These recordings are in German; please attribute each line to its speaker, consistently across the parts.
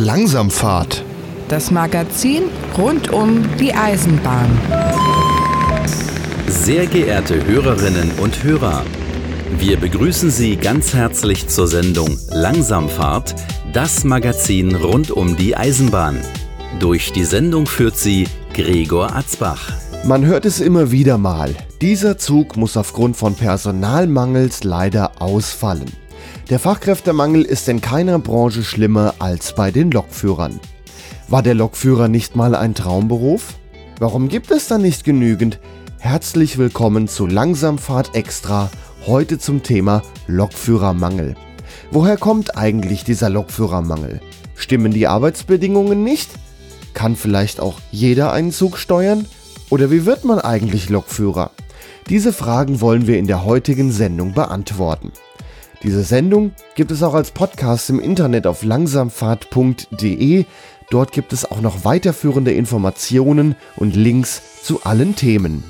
Speaker 1: Langsamfahrt.
Speaker 2: Das Magazin rund um die Eisenbahn.
Speaker 3: Sehr geehrte Hörerinnen und Hörer, wir begrüßen Sie ganz herzlich zur Sendung Langsamfahrt, das Magazin rund um die Eisenbahn. Durch die Sendung führt sie Gregor Atzbach.
Speaker 1: Man hört es immer wieder mal. Dieser Zug muss aufgrund von Personalmangels leider ausfallen. Der Fachkräftemangel ist in keiner Branche schlimmer als bei den Lokführern. War der Lokführer nicht mal ein Traumberuf? Warum gibt es dann nicht genügend? Herzlich willkommen zu Langsamfahrt Extra, heute zum Thema Lokführermangel. Woher kommt eigentlich dieser Lokführermangel? Stimmen die Arbeitsbedingungen nicht? Kann vielleicht auch jeder einen Zug steuern? Oder wie wird man eigentlich Lokführer? Diese Fragen wollen wir in der heutigen Sendung beantworten. Diese Sendung gibt es auch als Podcast im Internet auf langsamfahrt.de. Dort gibt es auch noch weiterführende Informationen und Links zu allen Themen.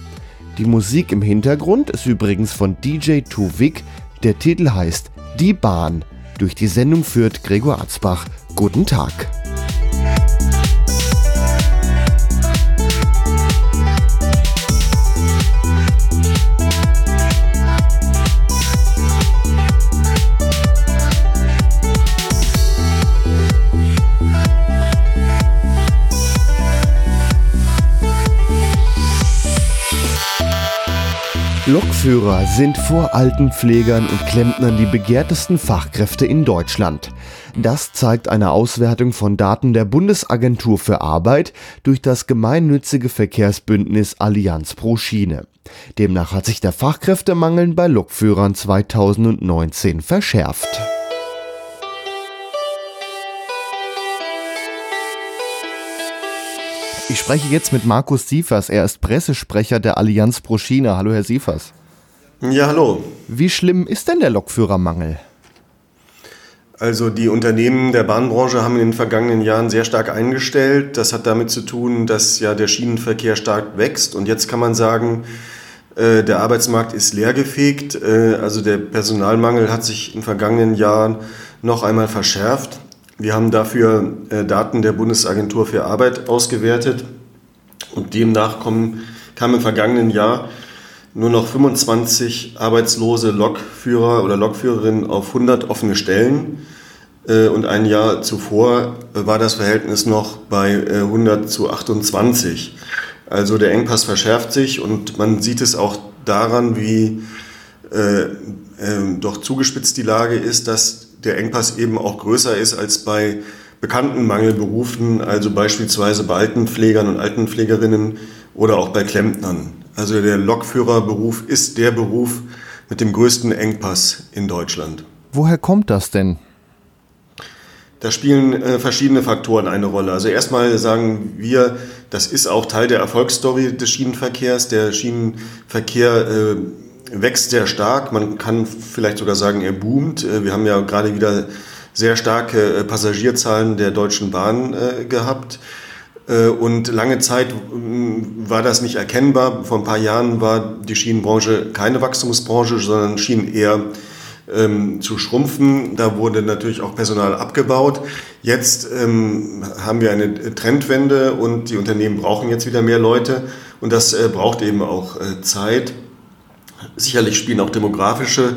Speaker 1: Die Musik im Hintergrund ist übrigens von DJ Tuvik. Der Titel heißt Die Bahn. Durch die Sendung führt Gregor Atzbach. Guten Tag. Lokführer sind vor Altenpflegern und Klempnern die begehrtesten Fachkräfte in Deutschland. Das zeigt eine Auswertung von Daten der Bundesagentur für Arbeit durch das gemeinnützige Verkehrsbündnis Allianz pro Schiene. Demnach hat sich der Fachkräftemangel bei Lokführern 2019 verschärft. Ich spreche jetzt mit Markus Siefers. Er ist Pressesprecher der Allianz pro Schiene. Hallo, Herr Siefers.
Speaker 4: Ja, hallo.
Speaker 1: Wie schlimm ist denn der Lokführermangel?
Speaker 4: Also die Unternehmen der Bahnbranche haben in den vergangenen Jahren sehr stark eingestellt. Das hat damit zu tun, dass ja der Schienenverkehr stark wächst. Und jetzt kann man sagen, äh, der Arbeitsmarkt ist leergefegt. Äh, also der Personalmangel hat sich in den vergangenen Jahren noch einmal verschärft. Wir haben dafür äh, Daten der Bundesagentur für Arbeit ausgewertet und demnach kommen, kamen im vergangenen Jahr nur noch 25 arbeitslose Lokführer oder Lokführerinnen auf 100 offene Stellen. Äh, und ein Jahr zuvor war das Verhältnis noch bei 100 äh, zu 28. Also der Engpass verschärft sich und man sieht es auch daran, wie äh, äh, doch zugespitzt die Lage ist, dass der Engpass eben auch größer ist als bei bekannten Mangelberufen, also beispielsweise bei Altenpflegern und Altenpflegerinnen oder auch bei Klempnern. Also der Lokführerberuf ist der Beruf mit dem größten Engpass in Deutschland.
Speaker 1: Woher kommt das denn?
Speaker 4: Da spielen äh, verschiedene Faktoren eine Rolle. Also erstmal sagen wir, das ist auch Teil der Erfolgsstory des Schienenverkehrs. Der Schienenverkehr äh, wächst sehr stark. Man kann vielleicht sogar sagen, er boomt. Äh, wir haben ja gerade wieder sehr starke äh, Passagierzahlen der Deutschen Bahn äh, gehabt. Und lange Zeit war das nicht erkennbar. Vor ein paar Jahren war die Schienenbranche keine Wachstumsbranche, sondern schien eher ähm, zu schrumpfen. Da wurde natürlich auch Personal abgebaut. Jetzt ähm, haben wir eine Trendwende und die Unternehmen brauchen jetzt wieder mehr Leute. Und das äh, braucht eben auch äh, Zeit. Sicherlich spielen auch demografische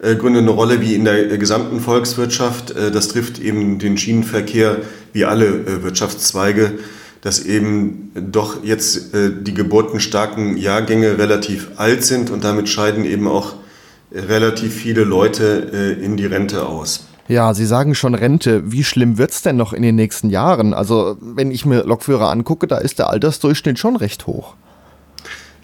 Speaker 4: äh, Gründe eine Rolle, wie in der gesamten Volkswirtschaft. Äh, das trifft eben den Schienenverkehr wie alle äh, Wirtschaftszweige, dass eben doch jetzt die geburtenstarken Jahrgänge relativ alt sind und damit scheiden eben auch relativ viele Leute in die Rente aus.
Speaker 1: Ja, Sie sagen schon Rente. Wie schlimm wird es denn noch in den nächsten Jahren? Also, wenn ich mir Lokführer angucke, da ist der Altersdurchschnitt schon recht hoch.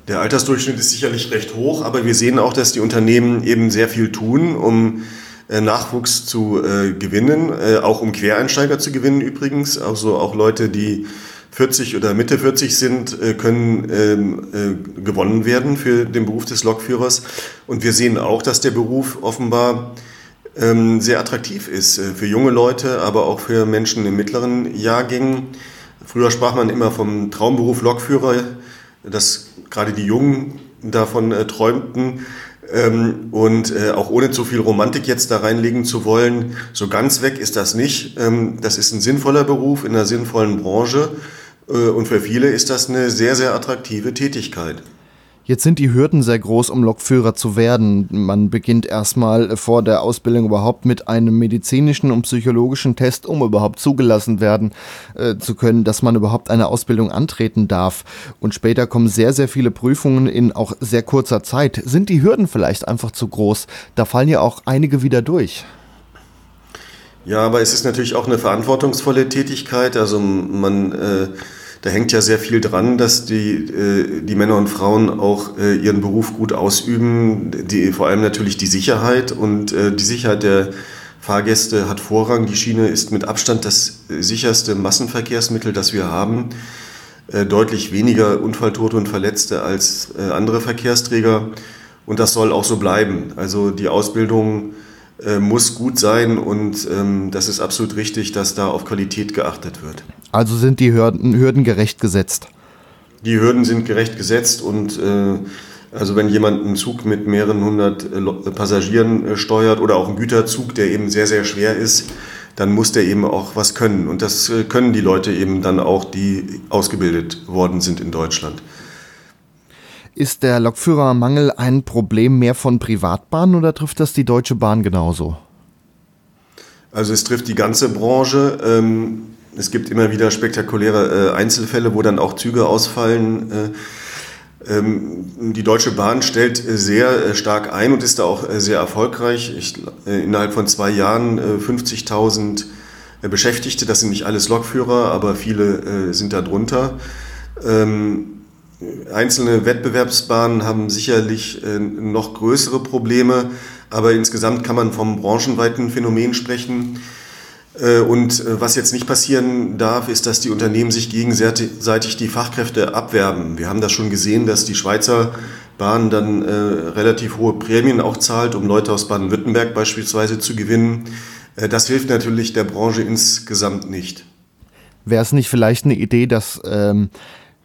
Speaker 4: Der Altersdurchschnitt ist sicherlich recht hoch, aber wir sehen auch, dass die Unternehmen eben sehr viel tun, um äh, Nachwuchs zu äh, gewinnen, äh, auch um Quereinsteiger zu gewinnen übrigens. Also auch Leute, die 40 oder Mitte 40 sind, äh, können ähm, äh, gewonnen werden für den Beruf des Lokführers. Und wir sehen auch, dass der Beruf offenbar ähm, sehr attraktiv ist äh, für junge Leute, aber auch für Menschen in mittleren Jahrgängen. Früher sprach man immer vom Traumberuf Lokführer. Das gerade die Jungen davon äh, träumten. Ähm, und äh, auch ohne zu viel Romantik jetzt da reinlegen zu wollen, so ganz weg ist das nicht. Ähm, das ist ein sinnvoller Beruf in einer sinnvollen Branche äh, und für viele ist das eine sehr, sehr attraktive Tätigkeit.
Speaker 5: Jetzt sind die Hürden sehr groß, um Lokführer zu werden. Man beginnt erstmal vor der Ausbildung überhaupt mit einem medizinischen und psychologischen Test, um überhaupt zugelassen werden äh, zu können, dass man überhaupt eine Ausbildung antreten darf. Und später kommen sehr, sehr viele Prüfungen in auch sehr kurzer Zeit. Sind die Hürden vielleicht einfach zu groß? Da fallen ja auch einige wieder durch.
Speaker 4: Ja, aber es ist natürlich auch eine verantwortungsvolle Tätigkeit. Also man äh, da hängt ja sehr viel dran, dass die, äh, die Männer und Frauen auch äh, ihren Beruf gut ausüben. Die, vor allem natürlich die Sicherheit und äh, die Sicherheit der Fahrgäste hat Vorrang. Die Schiene ist mit Abstand das sicherste Massenverkehrsmittel, das wir haben. Deutlich weniger Unfalltote und Verletzte als andere Verkehrsträger. Und das soll auch so bleiben. Also die Ausbildung äh, muss gut sein und ähm, das ist absolut richtig, dass da auf Qualität geachtet wird.
Speaker 5: Also sind die Hürden, Hürden gerecht gesetzt?
Speaker 4: Die Hürden sind gerecht gesetzt und äh, also wenn jemand einen Zug mit mehreren hundert äh, Passagieren äh, steuert oder auch einen Güterzug, der eben sehr, sehr schwer ist, dann muss der eben auch was können. Und das können die Leute eben dann auch, die ausgebildet worden sind in Deutschland.
Speaker 5: Ist der Lokführermangel ein Problem mehr von Privatbahnen oder trifft das die Deutsche Bahn genauso?
Speaker 4: Also es trifft die ganze Branche. Ähm, es gibt immer wieder spektakuläre äh, Einzelfälle, wo dann auch Züge ausfallen. Äh, ähm, die Deutsche Bahn stellt sehr äh, stark ein und ist da auch sehr erfolgreich. Ich, innerhalb von zwei Jahren 50.000 Beschäftigte, das sind nicht alles Lokführer, aber viele sind da drunter. Ähm, Einzelne Wettbewerbsbahnen haben sicherlich äh, noch größere Probleme, aber insgesamt kann man vom branchenweiten Phänomen sprechen. Äh, und äh, was jetzt nicht passieren darf, ist, dass die Unternehmen sich gegenseitig die Fachkräfte abwerben. Wir haben das schon gesehen, dass die Schweizer Bahn dann relativ hohe Prämien auch zahlt, um Leute aus Baden-Württemberg beispielsweise zu gewinnen. das hilft natürlich der Branche insgesamt nicht.
Speaker 5: Wäre es nicht vielleicht eine Idee, dass ähm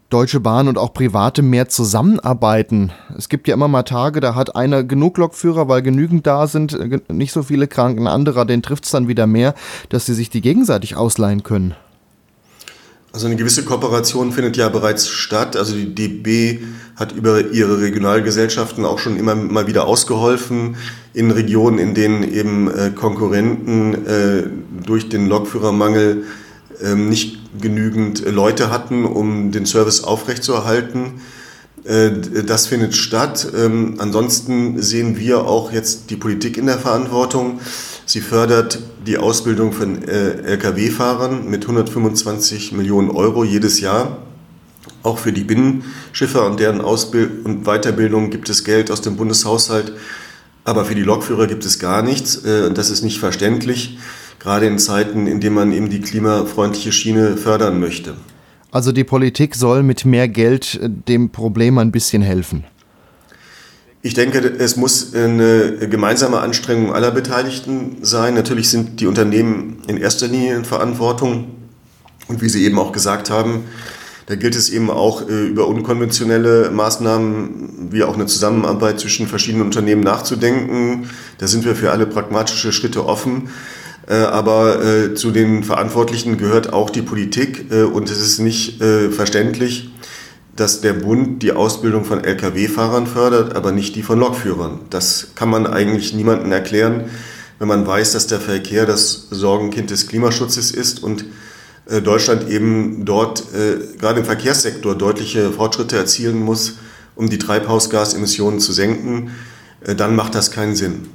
Speaker 5: Deutsche Bahn und auch Private mehr zusammenarbeiten. Es gibt ja immer mal Tage, da hat einer genug Lokführer, weil genügend da sind, äh, nicht so viele Kranken, anderer, den trifft es dann wieder mehr, dass sie sich die gegenseitig ausleihen können.
Speaker 4: Also eine gewisse Kooperation findet ja bereits statt. Also die DB hat über ihre Regionalgesellschaften auch schon immer mal wieder ausgeholfen in Regionen, in denen eben äh, Konkurrenten äh, durch den Lokführermangel nicht genügend Leute hatten, um den Service aufrechtzuerhalten. Äh, das findet statt. Ähm, ansonsten sehen wir auch jetzt die Politik in der Verantwortung. Sie fördert die Ausbildung von äh, Lkw-Fahrern mit 125 Millionen Euro jedes Jahr. Auch für die Binnenschiffer und deren Ausbildung und Weiterbildung gibt es Geld aus dem Bundeshaushalt. Aber für die Lokführer gibt es gar nichts. Äh, das ist nicht verständlich gerade in Zeiten, in denen man eben die klimafreundliche Schiene fördern möchte.
Speaker 5: Also die Politik soll mit mehr Geld äh, dem Problem ein bisschen helfen.
Speaker 4: Ich denke, es muss eine gemeinsame Anstrengung aller Beteiligten sein. Natürlich sind die Unternehmen in erster Linie in Verantwortung. Und wie Sie eben auch gesagt haben, da gilt es eben auch äh, über unkonventionelle Maßnahmen wie auch eine Zusammenarbeit zwischen verschiedenen Unternehmen nachzudenken. Da sind wir für alle pragmatische Schritte offen. Äh, aber äh, zu den Verantwortlichen gehört auch die Politik äh, und es ist nicht verständlich, dass der Bund die Ausbildung von Lkw-Fahrern fördert, aber nicht die von Lokführern. Das kann man eigentlich niemandem erklären, wenn man weiß, dass der Verkehr das Sorgenkind des Klimaschutzes ist und Deutschland eben dort gerade im Verkehrssektor deutliche Fortschritte erzielen muss, um die Treibhausgasemissionen zu senken. Dann macht das keinen Sinn.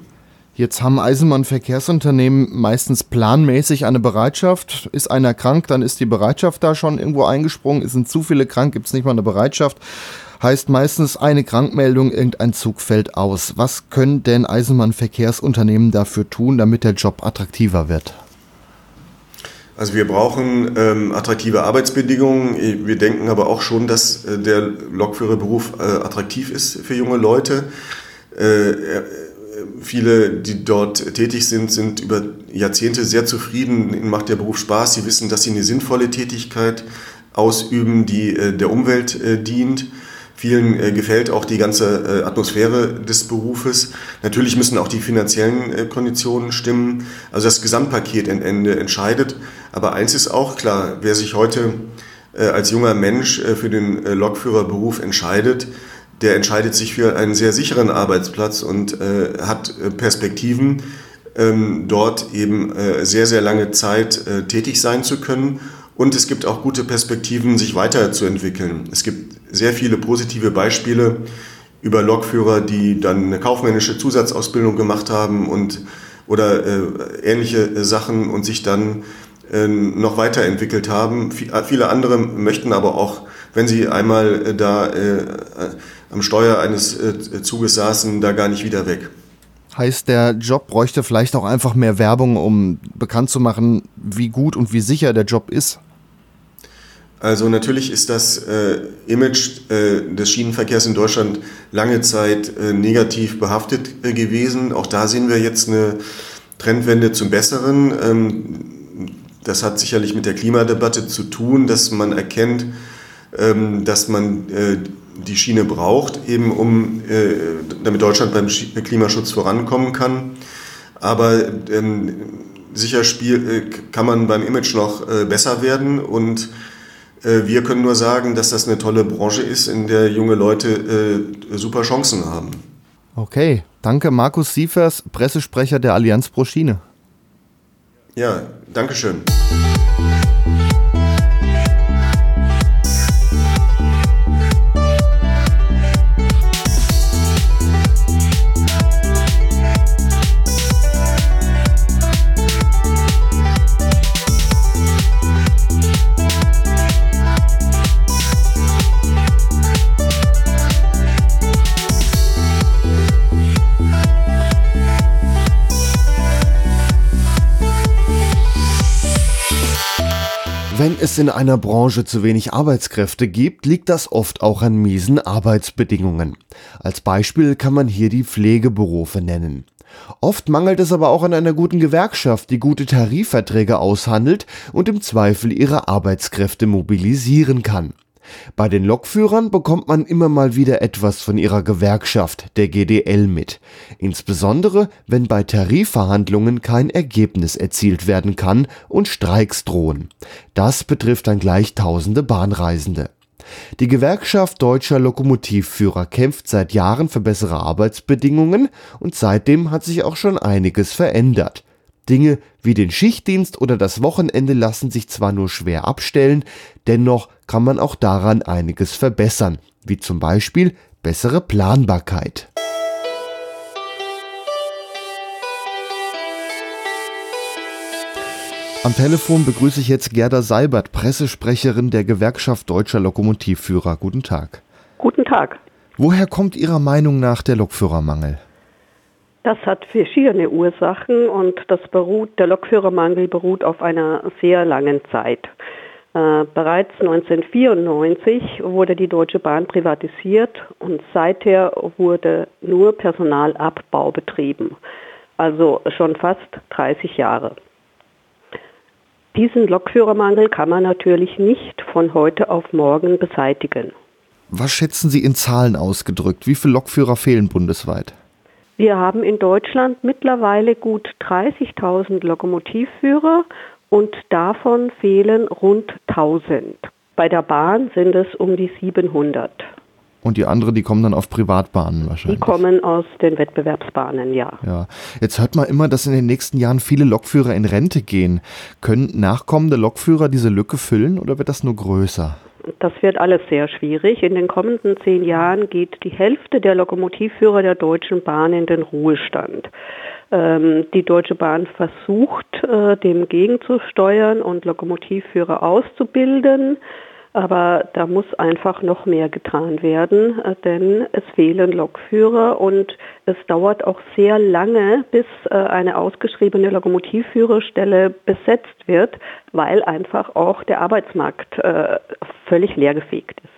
Speaker 5: Jetzt haben Eisenbahnverkehrsunternehmen meistens planmäßig eine Bereitschaft. Ist einer krank, dann ist die Bereitschaft da schon irgendwo eingesprungen. Sind zu viele krank, gibt es nicht mal eine Bereitschaft. Heißt meistens eine Krankmeldung, irgendein Zug fällt aus. Was können denn Eisenbahnverkehrsunternehmen dafür tun, damit der Job attraktiver wird?
Speaker 4: Also wir brauchen ähm, attraktive Arbeitsbedingungen. Wir denken aber auch schon, dass äh, der Lokführerberuf äh, attraktiv ist für junge Leute. Äh, viele, die dort tätig sind, sind über Jahrzehnte sehr zufrieden. Ihnen macht der Beruf Spaß. Sie wissen, dass sie eine sinnvolle Tätigkeit ausüben, die äh, der Umwelt äh, dient. Vielen äh, gefällt auch die ganze Atmosphäre des Berufes. Natürlich müssen auch die finanziellen Konditionen stimmen. Also das Gesamtpaket am Ende entscheidet. Aber eins ist auch klar, wer sich heute als junger Mensch für den Lokführerberuf entscheidet, der entscheidet sich für einen sehr sicheren Arbeitsplatz und hat Perspektiven, ähm, dort eben sehr, sehr lange Zeit tätig sein zu können und es gibt auch gute Perspektiven, sich weiterzuentwickeln. Es gibt sehr viele positive Beispiele über Lokführer, die dann eine kaufmännische Zusatzausbildung gemacht haben und oder äh, ähnliche Sachen und sich dann äh, noch weiterentwickelt haben. Äh, viele andere möchten aber auch, wenn sie einmal äh, da äh, am Steuer eines äh, Zuges saßen, da gar nicht wieder weg.
Speaker 1: Heißt, der Job bräuchte vielleicht auch einfach mehr Werbung, um bekannt zu machen, wie gut und wie sicher der Job ist?
Speaker 4: Also natürlich ist das äh, Image äh, des Schienenverkehrs in Deutschland lange Zeit äh, negativ behaftet äh, gewesen. Auch da sehen wir jetzt eine Trendwende zum Besseren. Ähm, das hat sicherlich mit der Klimadebatte zu tun, dass man erkennt, ähm, dass man äh, die Schiene braucht, eben um, äh, damit Deutschland beim Klimaschutz vorankommen kann. Aber ähm, sicher spiel, kann man beim Image noch besser werden und äh, wir können nur sagen, dass das eine tolle Branche ist, in der junge Leute äh, super Chancen haben.
Speaker 1: Okay, danke Markus Siefers, Pressesprecher der Allianz Pro Schiene.
Speaker 4: Ja, danke schön.
Speaker 1: Wenn es in einer Branche zu wenig Arbeitskräfte gibt, liegt das oft auch an miesen Arbeitsbedingungen. Als Beispiel kann man hier die Pflegeberufe nennen. Oft mangelt es aber auch an einer guten Gewerkschaft, die gute Tarifverträge aushandelt und im Zweifel ihre Arbeitskräfte mobilisieren kann. Bei den Lokführern bekommt man immer mal wieder etwas von ihrer Gewerkschaft, der GDL, mit. Insbesondere, wenn bei Tarifverhandlungen kein Ergebnis erzielt werden kann und Streiks drohen. Das betrifft dann gleich tausende Bahnreisende. Die Gewerkschaft deutscher Lokomotivführer kämpft seit Jahren für bessere Arbeitsbedingungen und seitdem hat sich auch schon einiges verändert. Dinge wie den Schichtdienst oder das Wochenende lassen sich zwar nur schwer abstellen, dennoch kann man auch daran einiges verbessern, wie zum Beispiel bessere Planbarkeit. Am Telefon begrüße ich jetzt Gerda Seibert, Pressesprecherin der Gewerkschaft Deutscher Lokomotivführer. Guten Tag.
Speaker 6: Guten Tag.
Speaker 1: Woher kommt Ihrer Meinung nach der Lokführermangel?
Speaker 6: Das hat verschiedene Ursachen und das beruht, der Lokführermangel beruht auf einer sehr langen Zeit. Äh, bereits 1994 wurde die Deutsche Bahn privatisiert und seither wurde nur Personalabbau betrieben. Also schon fast 30 Jahre. Diesen Lokführermangel kann man natürlich nicht von heute auf morgen beseitigen.
Speaker 1: Was schätzen Sie in Zahlen ausgedrückt? Wie viele Lokführer fehlen bundesweit?
Speaker 6: Wir haben in Deutschland mittlerweile gut 30.000 Lokomotivführer und davon fehlen rund 1000. Bei der Bahn sind es um die 700.
Speaker 1: Und die anderen, die kommen dann auf Privatbahnen wahrscheinlich.
Speaker 6: Die kommen aus den Wettbewerbsbahnen, ja.
Speaker 1: Ja. Jetzt hört man immer, dass in den nächsten Jahren viele Lokführer in Rente gehen. Können nachkommende Lokführer diese Lücke füllen oder wird das nur größer?
Speaker 6: Das wird alles sehr schwierig. In den kommenden zehn Jahren geht die Hälfte der Lokomotivführer der Deutschen Bahn in den Ruhestand. Ähm, die Deutsche Bahn versucht, äh, dem gegenzusteuern und Lokomotivführer auszubilden. Aber da muss einfach noch mehr getan werden, äh, denn es fehlen Lokführer und es dauert auch sehr lange, bis äh, eine ausgeschriebene Lokomotivführerstelle besetzt wird, weil einfach auch der Arbeitsmarkt äh, völlig leergefegt ist.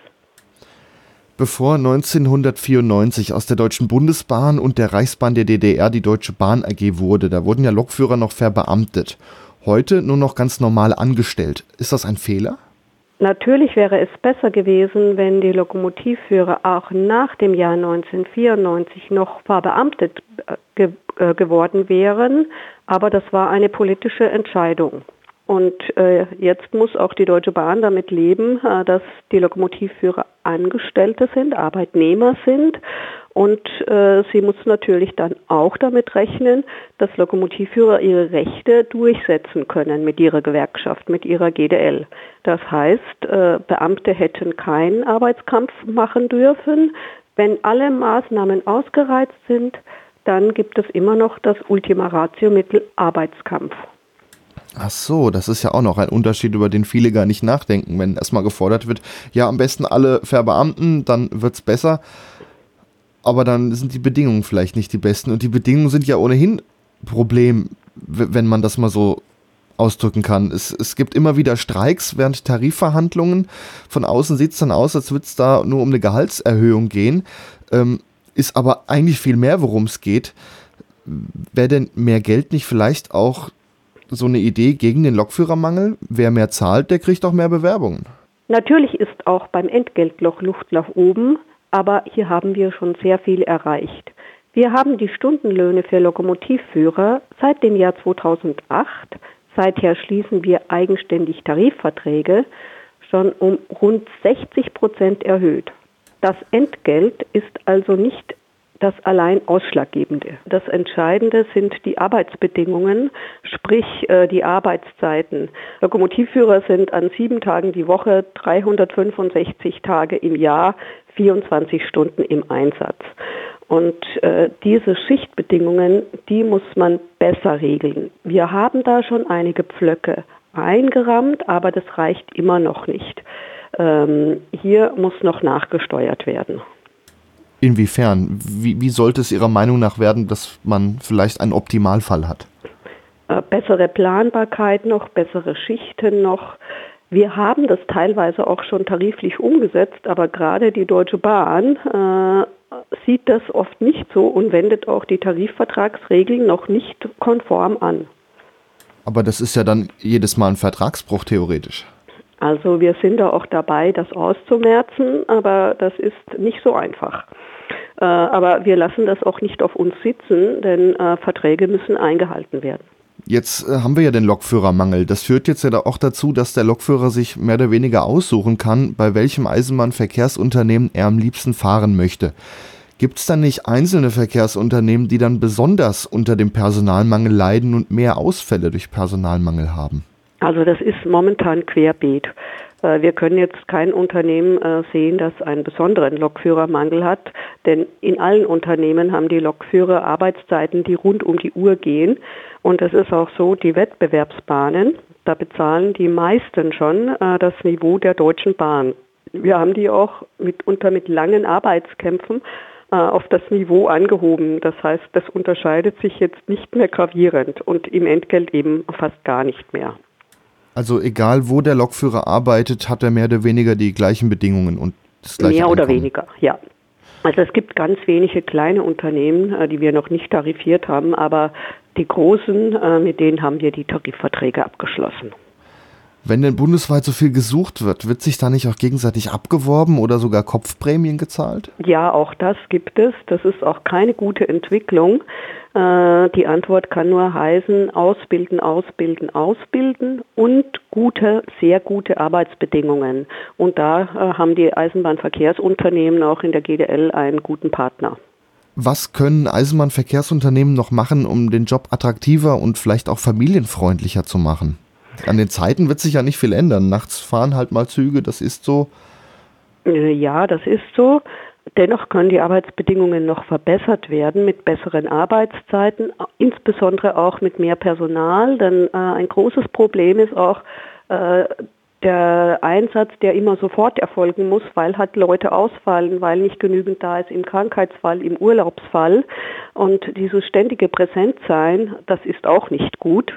Speaker 1: Bevor 1994 aus der Deutschen Bundesbahn und der Reichsbahn der DDR die Deutsche Bahn AG wurde, da wurden ja Lokführer noch verbeamtet. Heute nur noch ganz normal angestellt. Ist das ein Fehler?
Speaker 6: Natürlich wäre es besser gewesen, wenn die Lokomotivführer auch nach dem Jahr 1994 noch verbeamtet äh, äh, geworden wären, aber das war eine politische Entscheidung. Und äh, jetzt muss auch die Deutsche Bahn damit leben, äh, dass die Lokomotivführer Angestellte sind, Arbeitnehmer sind. Und äh, sie muss natürlich dann auch damit rechnen, dass Lokomotivführer ihre Rechte durchsetzen können mit ihrer Gewerkschaft, mit ihrer GDL. Das heißt, äh, Beamte hätten keinen Arbeitskampf machen dürfen. Wenn alle Maßnahmen ausgereizt sind, dann gibt es immer noch das Ultima Ratio-Mittel Arbeitskampf.
Speaker 5: Ach so, das ist ja auch noch ein Unterschied, über den viele gar nicht nachdenken. Wenn erstmal gefordert wird, ja, am besten alle verbeamten, dann wird es besser. Aber dann sind die Bedingungen vielleicht nicht die besten. Und die Bedingungen sind ja ohnehin Problem, wenn man das mal so ausdrücken kann. Es, es gibt immer wieder Streiks während Tarifverhandlungen. Von außen sieht es dann aus, als würde es da nur um eine Gehaltserhöhung gehen. Ähm, ist aber eigentlich viel mehr, worum es geht. Wäre denn mehr Geld nicht vielleicht auch so eine Idee gegen den Lokführermangel? Wer mehr zahlt, der kriegt auch mehr Bewerbungen.
Speaker 6: Natürlich ist auch beim Entgeltloch Luft nach oben, aber hier haben wir schon sehr viel erreicht. Wir haben die Stundenlöhne für Lokomotivführer seit dem Jahr 2008, seither schließen wir eigenständig Tarifverträge, schon um rund 60 Prozent erhöht. Das Entgelt ist also nicht das allein Ausschlaggebende. Das Entscheidende sind die Arbeitsbedingungen, sprich äh, die Arbeitszeiten. Lokomotivführer sind an sieben Tagen die Woche, 365 Tage im Jahr, 24 Stunden im Einsatz. Und äh, diese Schichtbedingungen, die muss man besser regeln. Wir haben da schon einige Pflöcke eingerammt, aber das reicht immer noch nicht. Ähm, hier muss noch nachgesteuert werden.
Speaker 5: Inwiefern? Wie, wie sollte es Ihrer Meinung nach werden, dass man vielleicht einen Optimalfall hat?
Speaker 6: Äh, bessere Planbarkeit noch, bessere Schichten noch. Wir haben das teilweise auch schon tariflich umgesetzt, aber gerade die Deutsche Bahn äh, sieht das oft nicht so und wendet auch die Tarifvertragsregeln noch nicht konform an.
Speaker 5: Aber das ist ja dann jedes Mal ein Vertragsbruch theoretisch.
Speaker 6: Also wir sind da auch dabei, das auszumerzen, aber das ist nicht so einfach. Äh, aber wir lassen das auch nicht auf uns sitzen, denn äh, Verträge müssen eingehalten werden.
Speaker 5: Jetzt äh, haben wir ja den Lokführermangel. Das führt jetzt ja auch dazu, dass der Lokführer sich mehr oder weniger aussuchen kann, bei welchem Eisenbahnverkehrsunternehmen er am liebsten fahren möchte. Gibt es dann nicht einzelne Verkehrsunternehmen, die dann besonders unter dem Personalmangel leiden und mehr Ausfälle durch Personalmangel haben?
Speaker 6: Also das ist momentan querbeet. Äh, wir können jetzt kein Unternehmen äh, sehen, das einen besonderen Lokführermangel hat, denn in allen Unternehmen haben die Lokführer Arbeitszeiten, die rund um die Uhr gehen. Und es ist auch so, die Wettbewerbsbahnen, da bezahlen die meisten schon äh, das Niveau der Deutschen Bahn. Wir haben die auch mitunter mit langen Arbeitskämpfen auf das Niveau angehoben. Das heißt, das unterscheidet sich jetzt nicht mehr gravierend und im Entgelt eben fast gar nicht mehr.
Speaker 5: Also egal, wo der Lokführer arbeitet, hat er mehr oder weniger die gleichen Bedingungen und das gleiche
Speaker 6: Mehr
Speaker 5: Einkommen.
Speaker 6: oder weniger, ja. Also es gibt ganz wenige kleine Unternehmen, äh, die wir noch nicht tarifiert haben, aber die großen, äh, mit denen haben wir die Tarifverträge abgeschlossen.
Speaker 5: Wenn denn bundesweit so viel gesucht wird, wird sich da nicht auch gegenseitig abgeworben oder sogar Kopfprämien gezahlt?
Speaker 6: Ja, auch das gibt es. Das ist auch keine gute Entwicklung. Äh, die Antwort kann nur heißen, ausbilden, ausbilden, ausbilden und gute, sehr gute Arbeitsbedingungen. Und da äh, haben die Eisenbahnverkehrsunternehmen auch in der GDL einen guten Partner.
Speaker 5: Was können Eisenbahnverkehrsunternehmen noch machen, um den Job attraktiver und vielleicht auch familienfreundlicher zu machen? An den Zeiten wird sich ja nicht viel ändern. Nachts fahren halt mal Züge, das ist so.
Speaker 6: Äh, ja, das ist so. Dennoch können die Arbeitsbedingungen noch verbessert werden mit besseren Arbeitszeiten, insbesondere auch mit mehr Personal. Denn äh, ein großes Problem ist auch äh, der Einsatz, der immer sofort erfolgen muss, weil halt Leute ausfallen, weil nicht genügend da ist im Krankheitsfall, im Urlaubsfall. Und dieses ständige Präsentsein, das ist auch nicht gut.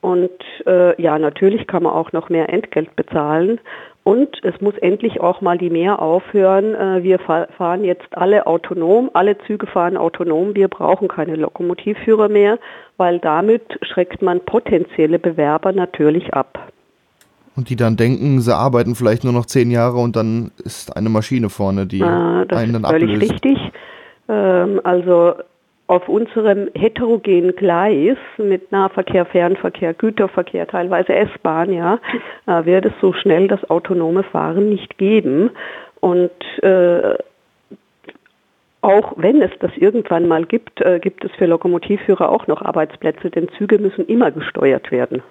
Speaker 6: Und äh, ja, natürlich kann man auch noch mehr Entgelt bezahlen. Und es muss endlich auch mal die Mehr aufhören. Äh, wir fahren jetzt alle autonom, alle Züge fahren autonom. Wir brauchen keine Lokomotivführer mehr, weil damit schreckt man potenzielle Bewerber natürlich ab.
Speaker 1: Und die dann denken, sie arbeiten vielleicht nur noch zehn Jahre und dann ist eine Maschine vorne, die
Speaker 6: das
Speaker 1: einen dann
Speaker 6: ist völlig
Speaker 1: ablöst.
Speaker 6: richtig. Ähm, also auf unserem heterogenen Gleis mit Nahverkehr, Fernverkehr, Güterverkehr, teilweise S-Bahn, ja, äh, wird es so schnell das autonome Fahren nicht geben. Und äh, auch wenn es das irgendwann mal gibt, äh, gibt es für Lokomotivführer auch noch Arbeitsplätze, denn Züge müssen immer gesteuert werden.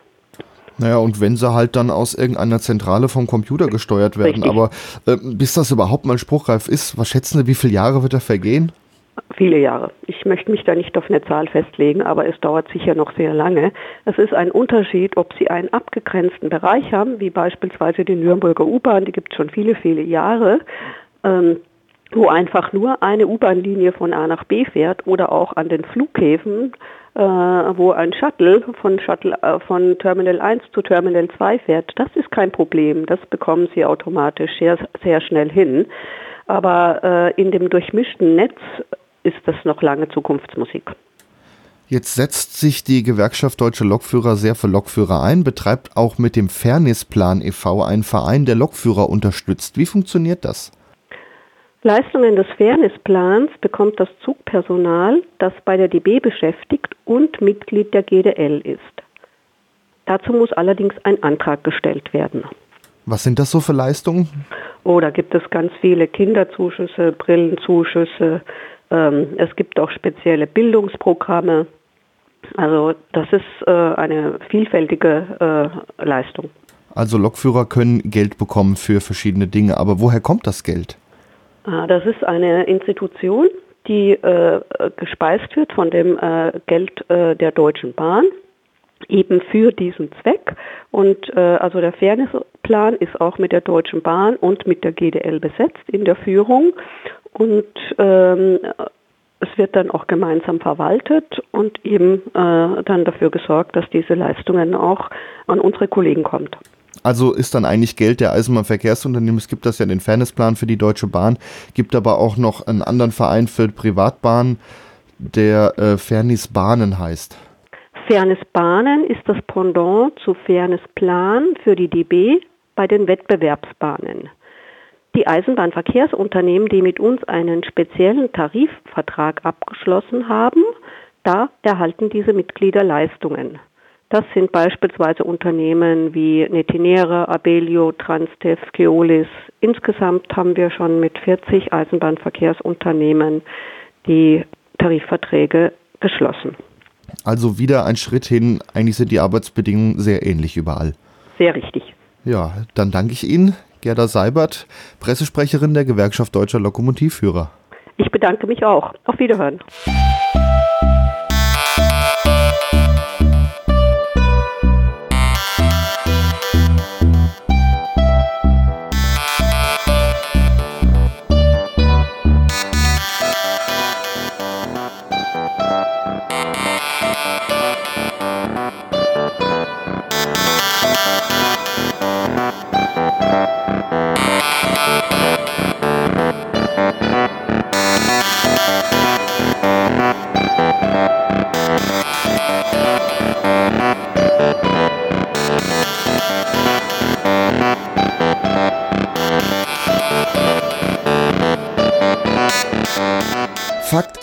Speaker 1: Naja, und wenn sie halt dann aus irgendeiner Zentrale vom Computer gesteuert werden,
Speaker 6: Richtig.
Speaker 1: aber äh, bis das überhaupt mal spruchreif ist, was schätzen Sie, wie viele Jahre wird da vergehen?
Speaker 6: Viele Jahre. Ich möchte mich da nicht auf eine Zahl festlegen, aber es dauert sicher noch sehr lange. Es ist ein Unterschied, ob Sie einen abgegrenzten Bereich haben, wie beispielsweise die Nürnberger U-Bahn, die gibt es schon viele, viele Jahre, ähm, wo einfach nur eine U-Bahn-Linie von A nach B fährt oder auch an den Flughäfen, äh, wo ein Shuttle von Shuttle äh, von Terminal 1 zu Terminal 2 fährt. Das ist kein Problem. Das bekommen Sie automatisch sehr, sehr schnell hin. Aber äh, in dem durchmischten Netz ist das noch lange Zukunftsmusik.
Speaker 1: Jetzt setzt sich die Gewerkschaft Deutsche Lokführer sehr für Lokführer ein, betreibt auch mit dem Fairnessplan e.V. einen Verein, der Lokführer unterstützt. Wie funktioniert das?
Speaker 6: Leistungen des Fairnessplans bekommt das Zugpersonal, das bei der DB beschäftigt und Mitglied der GDL ist. Dazu muss allerdings ein Antrag gestellt werden.
Speaker 1: Was sind das so für Leistungen?
Speaker 6: Oh, da gibt es ganz viele Kinderzuschüsse, Brillenzuschüsse. Ähm, es gibt auch spezielle Bildungsprogramme. Also das ist äh, eine vielfältige äh, Leistung.
Speaker 1: Also Lokführer können Geld bekommen für verschiedene Dinge, aber woher kommt das Geld?
Speaker 6: Ah, Das ist eine Institution, die äh, gespeist wird von dem Geld der Deutschen Bahn, eben für diesen Zweck. Und äh, also der Fairnessplan ist auch mit der Deutschen Bahn und mit der GDL besetzt in der Führung. Und ähm, es wird dann auch gemeinsam verwaltet und eben äh, dann dafür gesorgt, dass diese Leistungen auch an unsere Kollegen kommt.
Speaker 1: Also ist dann eigentlich Geld der Eisenbahnverkehrsunternehmen. Es gibt das ja den Fairnessplan für die Deutsche Bahn, gibt aber auch noch einen anderen Verein für Privatbahnen, der äh, Fairness Bahnen heißt.
Speaker 6: Fairness Bahnen ist das Pendant zu Fairness Plan für die DB bei den Wettbewerbsbahnen. Die Eisenbahnverkehrsunternehmen, die mit uns einen speziellen Tarifvertrag abgeschlossen haben, da erhalten diese Mitglieder Leistungen. Das sind beispielsweise Unternehmen wie Netinera, Abellio, Transtev, Keolis. Insgesamt haben wir schon mit 40 Eisenbahnverkehrsunternehmen die Tarifverträge geschlossen.
Speaker 1: Also wieder ein Schritt hin. Eigentlich sind die Arbeitsbedingungen sehr ähnlich überall.
Speaker 6: Sehr richtig.
Speaker 1: Ja, dann danke ich Ihnen, Gerda Seibert, Pressesprecherin der Gewerkschaft Deutscher Lokomotivführer.
Speaker 6: Ich bedanke mich auch. Auf Wiederhören.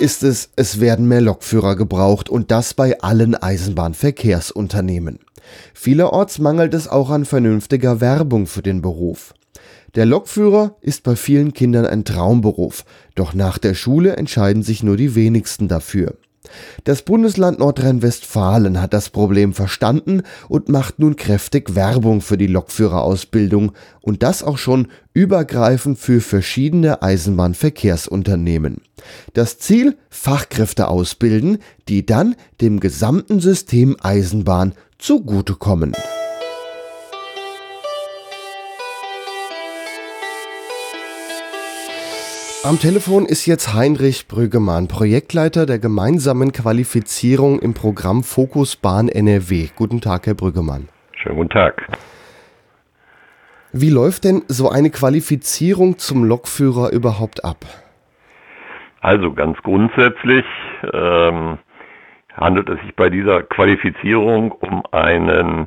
Speaker 1: Ist es, es werden mehr Lokführer gebraucht und das bei allen Eisenbahnverkehrsunternehmen. Vielerorts mangelt es auch an vernünftiger Werbung für den Beruf. Der Lokführer ist bei vielen Kindern ein Traumberuf, doch nach der Schule entscheiden sich nur die wenigsten dafür. Das Bundesland Nordrhein-Westfalen hat das Problem verstanden und macht nun kräftig Werbung für die Lokführerausbildung und das auch schon übergreifend für verschiedene Eisenbahnverkehrsunternehmen. Das Ziel Fachkräfte ausbilden, die dann dem gesamten System Eisenbahn zugutekommen. Am Telefon ist jetzt Heinrich Brüggemann, Projektleiter der gemeinsamen Qualifizierung im Programm Fokus Bahn NRW. Guten Tag, Herr Brüggemann.
Speaker 7: Schönen guten Tag.
Speaker 1: Wie läuft denn so eine Qualifizierung zum Lokführer überhaupt ab?
Speaker 7: Also ganz grundsätzlich ähm, handelt es sich bei dieser Qualifizierung um einen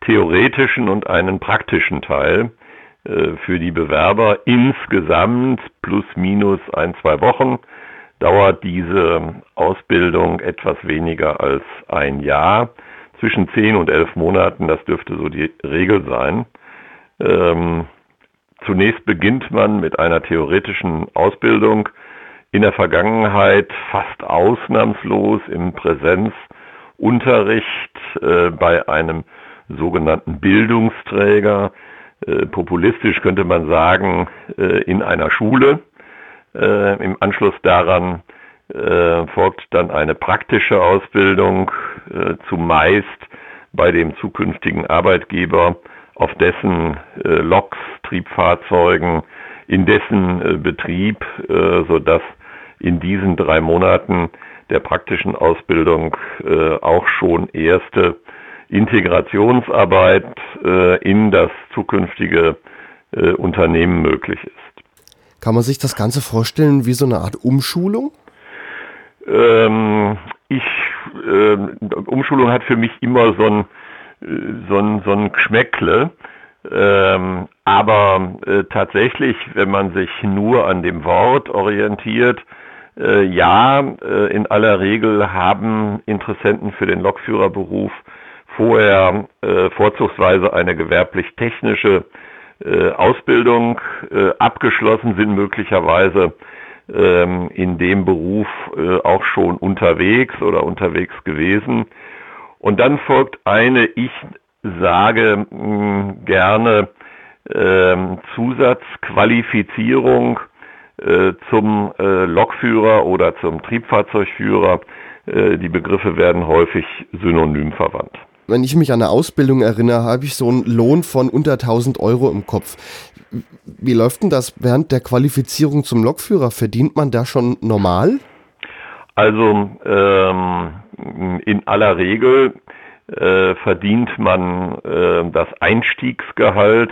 Speaker 7: theoretischen und einen praktischen Teil für die Bewerber. Insgesamt plus minus ein, zwei Wochen dauert diese Ausbildung etwas weniger als ein Jahr. Zwischen zehn und elf Monaten, das dürfte so die Regel sein. Ähm, zunächst beginnt man mit einer theoretischen Ausbildung. In der Vergangenheit fast ausnahmslos im Präsenzunterricht äh, bei einem sogenannten Bildungsträger. Äh, populistisch könnte man sagen, äh, in einer Schule. Äh, Im Anschluss daran äh, folgt dann eine praktische Ausbildung, äh, zumeist bei dem zukünftigen Arbeitgeber auf dessen äh, Loks, Triebfahrzeugen, in dessen äh, Betrieb, äh, sodass in diesen drei Monaten der praktischen Ausbildung äh, auch schon erste Integrationsarbeit äh, in das zukünftige äh, Unternehmen möglich ist.
Speaker 1: Kann man sich das Ganze vorstellen wie so eine Art Umschulung?
Speaker 7: Ähm, ich, äh, Umschulung hat für mich immer so ein, so ein, so ein Geschmäckle. Ähm, aber äh, tatsächlich, wenn man sich nur an dem Wort orientiert, äh, ja, äh, in aller Regel haben Interessenten für den Lokführerberuf vorher äh, vorzugsweise eine gewerblich-technische äh, Ausbildung äh, abgeschlossen, sind möglicherweise ähm, in dem Beruf äh, auch schon unterwegs oder unterwegs gewesen. Und dann folgt eine, ich sage mh, hm, gerne, ähm, Zusatzqualifizierung äh, zum äh, Lokführer oder zum Triebfahrzeugführer. Die Begriffe werden häufig synonym verwandt
Speaker 1: wenn ich mich an eine Ausbildung erinnere, habe ich so einen Lohn von unter 1000 Euro im Kopf. Wie läuft denn das während der Qualifizierung zum Lokführer? Verdient man da schon normal?
Speaker 7: Also ähm, in aller Regel äh, verdient man äh, das Einstiegsgehalt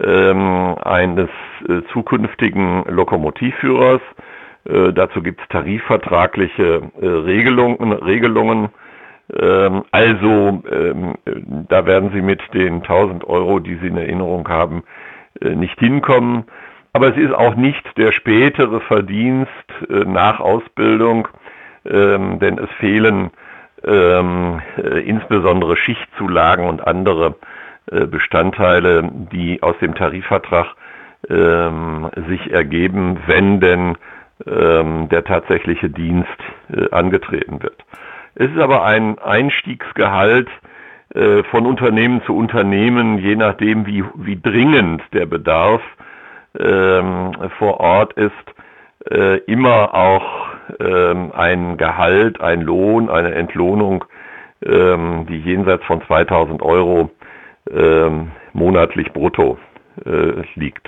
Speaker 7: ähm, eines äh, zukünftigen Lokomotivführers. Äh, dazu gibt es tarifvertragliche äh, Regelungen, Regelungen ähm, also, ähm, da werden Sie mit den 1000 Euro, die Sie in Erinnerung haben, äh, nicht hinkommen. Aber es ist auch nicht der spätere Verdienst äh, nach Ausbildung, ähm, denn es fehlen ähm, äh, insbesondere Schichtzulagen und andere äh, Bestandteile, die aus dem Tarifvertrag ähm, sich ergeben, wenn denn ähm, der tatsächliche Dienst äh, angetreten wird. Es ist aber ein Einstiegsgehalt äh, von Unternehmen zu Unternehmen, je nachdem, wie, wie dringend der Bedarf ähm, vor Ort ist, äh, immer auch ähm, ein Gehalt, ein Lohn, eine Entlohnung, ähm, die jenseits von 2000 Euro ähm, monatlich brutto äh, liegt.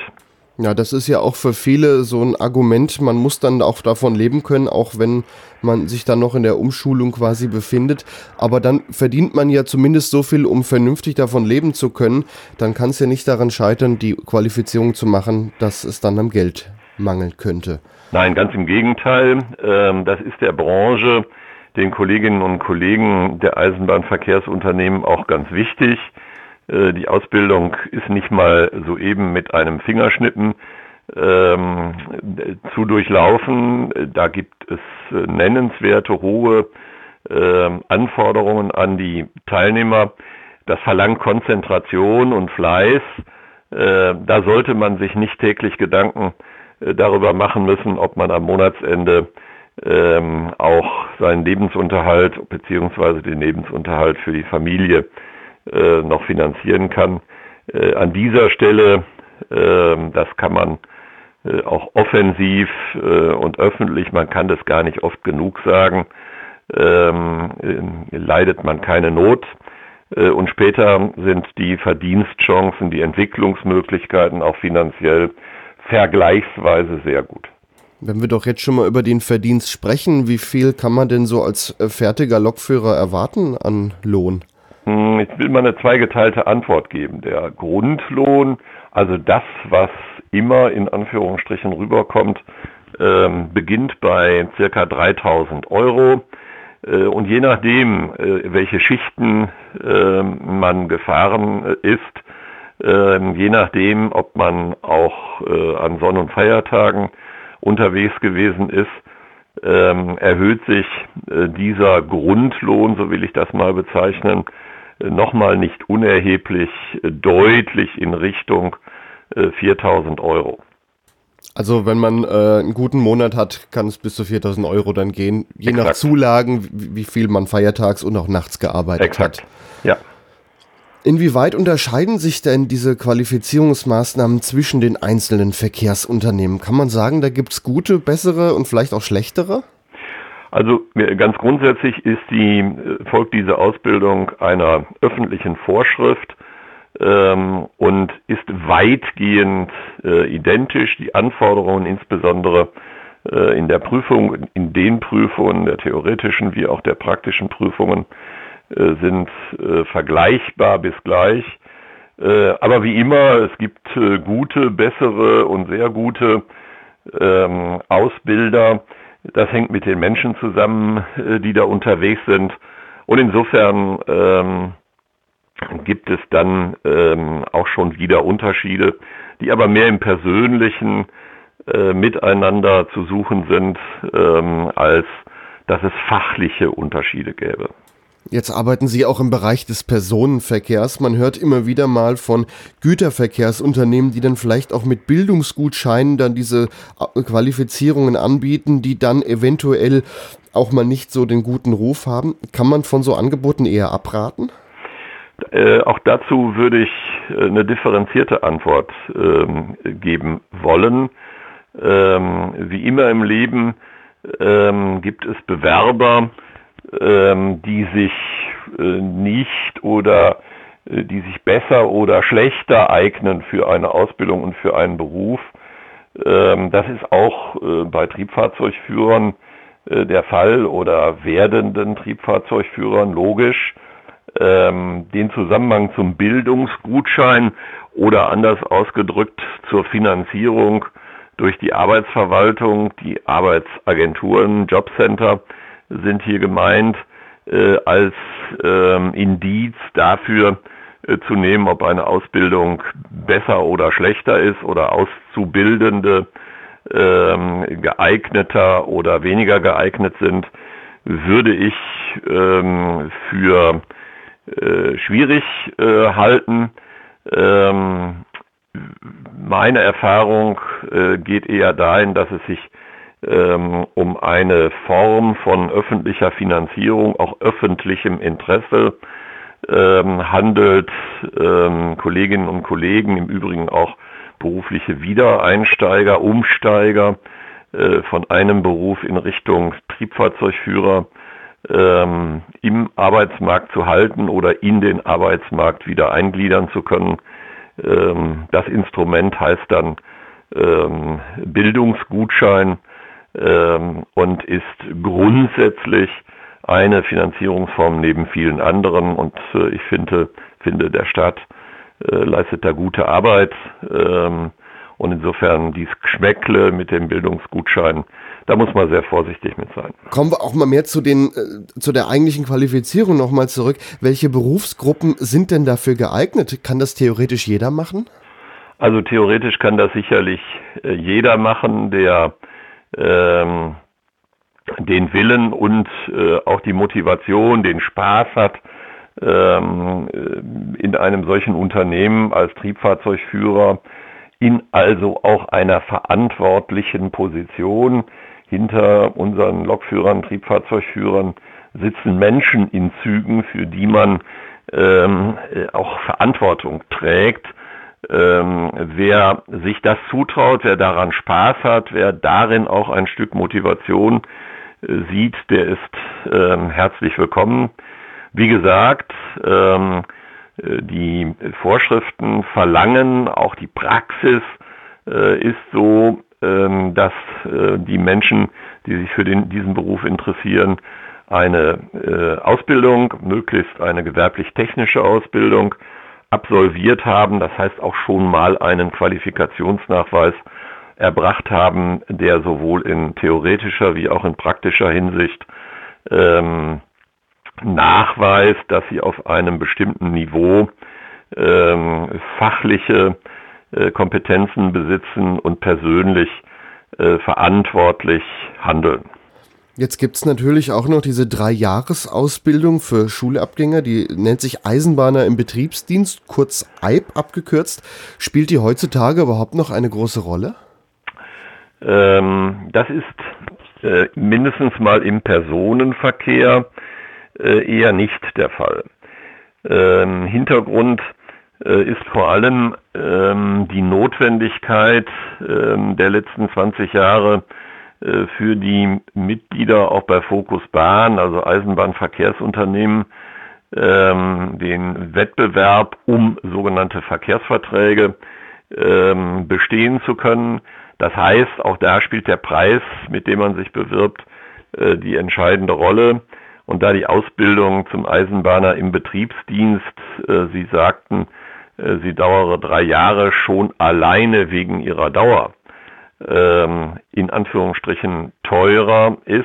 Speaker 1: Ja, das ist ja auch für viele so ein Argument. Man muss dann auch davon leben können, auch wenn man sich dann noch in der Umschulung quasi befindet. Aber dann verdient man ja zumindest so viel, um vernünftig davon leben zu können. Dann kann es ja nicht daran scheitern, die Qualifizierung zu machen, dass es dann am Geld mangeln könnte.
Speaker 7: Nein, ganz im Gegenteil. Ähm, das ist der Branche, den Kolleginnen und Kollegen der Eisenbahnverkehrsunternehmen auch ganz wichtig. Äh, die Ausbildung ist nicht mal soeben mit einem Fingerschnippen ähm, zu durchlaufen. Da gibt es äh, nennenswerte hohe äh, Anforderungen an die Teilnehmer. Das verlangt Konzentration und Fleiß. Äh, da sollte man sich nicht täglich Gedanken äh, darüber machen müssen, ob man am Monatsende ähm, auch seinen Lebensunterhalt beziehungsweise den Lebensunterhalt für die Familie äh, noch finanzieren kann. Äh, an dieser Stelle, äh, das kann man äh, auch offensiv äh, und öffentlich, man kann das gar nicht oft genug sagen, ähm, äh, leidet man keine Not. Und später sind die Verdienstchancen, die Entwicklungsmöglichkeiten auch finanziell vergleichsweise sehr gut.
Speaker 1: Wenn wir doch jetzt schon mal über den Verdienst sprechen, wie viel kann man denn so als fertiger Lokführer erwarten an Lohn?
Speaker 7: Hm, ich will mal eine zweigeteilte Antwort geben. Der Grundlohn, also das, was immer in Anführungsstrichen rüberkommt, ähm, beginnt bei circa 3000 Euro. Äh, und je nachdem, äh, welche Schichten ähm, man gefahren ist, ähm, je nachdem, ob man auch äh, an Sonn- und Feiertagen unterwegs gewesen ist, ähm, erhöht sich dieser Grundlohn, so will ich das mal bezeichnen, nochmal nicht unerheblich deutlich in Richtung 4000 Euro.
Speaker 1: Also wenn man äh, einen guten Monat hat, kann es bis zu 4000 Euro dann gehen, je Exakt. nach Zulagen, wie viel man feiertags und auch nachts gearbeitet Exakt. hat.
Speaker 7: Ja.
Speaker 1: Inwieweit unterscheiden sich denn diese Qualifizierungsmaßnahmen zwischen den einzelnen Verkehrsunternehmen? Kann man sagen, da gibt es gute, bessere und vielleicht auch schlechtere?
Speaker 7: Also ganz grundsätzlich ist die, äh, folgt diese Ausbildung einer öffentlichen Vorschrift ähm, und ist weitgehend äh, identisch. Die Anforderungen insbesondere äh, in der Prüfung, in den Prüfungen, der theoretischen wie auch der praktischen Prüfungen, äh, sind äh, vergleichbar bis gleich. Äh, aber wie immer, es gibt gute, bessere und sehr gute ähm, Ausbilder. Das hängt mit den Menschen zusammen, die da unterwegs sind. Und insofern ähm, gibt es dann ähm, auch schon wieder Unterschiede, die aber mehr im persönlichen äh, Miteinander zu suchen sind, ähm, als dass es fachliche Unterschiede gäbe.
Speaker 1: Jetzt arbeiten Sie auch im Bereich des Personenverkehrs. Man hört immer wieder mal von Güterverkehrsunternehmen, die dann vielleicht auch mit Bildungsgutscheinen dann diese äh, Qualifizierungen anbieten, die dann eventuell auch mal nicht so den guten Ruf haben. Kann man von so Angeboten eher abraten?
Speaker 7: Äh, auch dazu würde ich äh, eine differenzierte Antwort ähm, geben wollen. Ähm, wie immer im Leben ähm, gibt es Bewerber, ähm, die sich äh, nicht oder äh, die sich besser oder schlechter eignen für eine Ausbildung und für einen Beruf. Ähm, das ist auch äh, bei Triebfahrzeugführern äh, der Fall oder werdenden Triebfahrzeugführern logisch ähm, den Zusammenhang zum Bildungsgutschein oder anders ausgedrückt zur Finanzierung durch die Arbeitsverwaltung, die Arbeitsagenturen, Jobcenter sind hier gemeint äh, als ähm, Indiz dafür äh, zu nehmen, ob eine Ausbildung besser oder schlechter ist oder Auszubildende ähm, geeigneter oder weniger geeignet sind, würde ich ähm, für äh, schwierig halten. Meine Erfahrung geht eher dahin, dass es sich ähm, um eine Form von öffentlicher Finanzierung, auch öffentlichem Interesse ähm, handelt. Ähm, Kolleginnen und Kollegen, im Übrigen auch berufliche Wiedereinsteiger, Umsteiger äh, von einem Beruf in Richtung Triebfahrzeugführer ähm, im Arbeitsmarkt zu halten oder in den Arbeitsmarkt wieder eingliedern zu können. Ähm, das Instrument heißt dann ähm, Bildungsgutschein ähm, und ist grundsätzlich eine Finanzierungsform neben vielen anderen. Und äh, ich finde, finde, der Staat äh, leistet da gute Arbeit. Ähm, und insofern dies Geschmäckle mit dem Bildungsgutschein, da muss man sehr vorsichtig mit sein.
Speaker 1: Kommen wir auch mal mehr zu den, äh, zu der eigentlichen Qualifizierung nochmal zurück. Welche Berufsgruppen sind denn dafür geeignet? Kann das theoretisch jeder machen?
Speaker 7: Also theoretisch kann das sicherlich äh, jeder machen, der ähm, den Willen und äh, auch die Motivation, den Spaß hat, ähm, äh, in einem solchen Unternehmen als Triebfahrzeugführer in also auch einer verantwortlichen Position. Hinter unseren Lokführern, Triebfahrzeugführern sitzen Menschen in Zügen, für die man ähm, äh, auch Verantwortung trägt. Ähm, wer sich das zutraut, wer daran Spaß hat, wer darin auch ein Stück Motivation äh, sieht, der ist ähm, herzlich willkommen. Wie gesagt, ähm, äh, die Vorschriften verlangen, auch die Praxis äh, ist so, ähm, dass äh, die Menschen, die sich für den, diesen Beruf interessieren, eine Ausbildung, möglichst eine gewerblich-technische Ausbildung absolviert haben, das heißt auch schon mal einen Qualifikationsnachweis erbracht haben, der sowohl in theoretischer wie auch in praktischer Hinsicht ähm, Nachweis, dass sie auf einem bestimmten Niveau ähm, fachliche äh, Kompetenzen besitzen und persönlich äh, verantwortlich handeln.
Speaker 1: Jetzt gibt es natürlich auch noch diese Drei-Jahres-Ausbildung für Schulabgänger, die nennt sich Eisenbahner im Betriebsdienst, kurz EIB abgekürzt. Spielt die heutzutage überhaupt noch eine große Rolle?
Speaker 7: Ähm, das ist äh, mindestens mal im Personenverkehr äh, eher nicht der Fall. Ähm, Hintergrund äh, ist vor allem ähm, die Notwendigkeit ähm, der letzten 20 Jahre für die Mitglieder auch bei Focus Bahn, also Eisenbahnverkehrsunternehmen, ähm, den Wettbewerb um sogenannte Verkehrsverträge ähm, bestehen zu können. Das heißt, auch da spielt der Preis, mit dem man sich bewirbt, äh, die entscheidende Rolle. Und da die Ausbildung zum Eisenbahner im Betriebsdienst, äh, Sie sagten, äh, sie dauere drei Jahre schon alleine wegen ihrer Dauer, ähm, in Anführungsstrichen teurer ist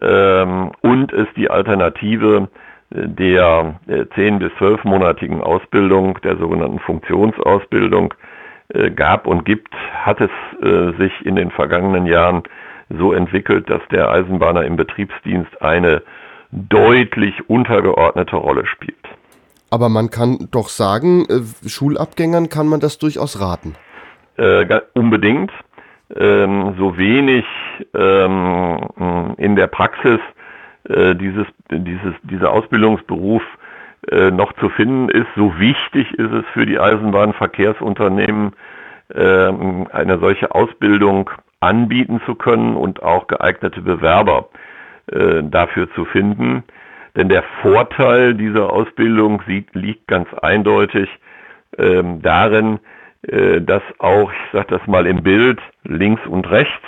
Speaker 7: ähm, und es die Alternative der zehn bis zwölfmonatigen Ausbildung, der sogenannten Funktionsausbildung äh, gab und gibt, hat es äh, sich in den vergangenen Jahren so entwickelt, dass der Eisenbahner im Betriebsdienst eine deutlich untergeordnete Rolle spielt.
Speaker 1: Aber man kann doch sagen, äh, Schulabgängern kann man das durchaus raten.
Speaker 7: Äh, unbedingt. Ähm, so wenig ähm, in der Praxis äh, dieses, dieses, dieser Ausbildungsberuf äh, noch zu finden ist, so wichtig ist es für die Eisenbahnverkehrsunternehmen, äh, eine solche Ausbildung anbieten zu können und auch geeignete Bewerber äh, dafür zu finden. Denn der Vorteil dieser Ausbildung sieht, liegt ganz eindeutig ähm, darin, dass auch, ich sage das mal im Bild, links und rechts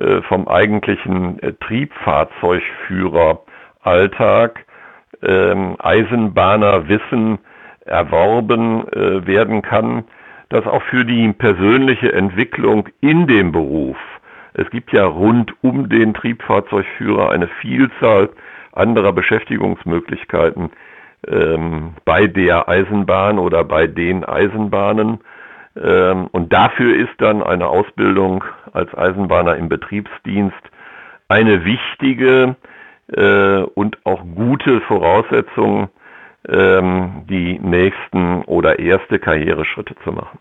Speaker 7: äh, vom eigentlichen äh, Triebfahrzeugführeralltag ähm, Eisenbahnerwissen erworben äh, werden kann, das auch für die persönliche Entwicklung in dem Beruf es gibt ja rund um den Triebfahrzeugführer eine Vielzahl anderer Beschäftigungsmöglichkeiten ähm, bei der Eisenbahn oder bei den Eisenbahnen. Ähm, und dafür ist dann eine Ausbildung als Eisenbahner im Betriebsdienst eine wichtige äh, und auch gute Voraussetzung, ähm, die nächsten oder erste Karriereschritte zu machen.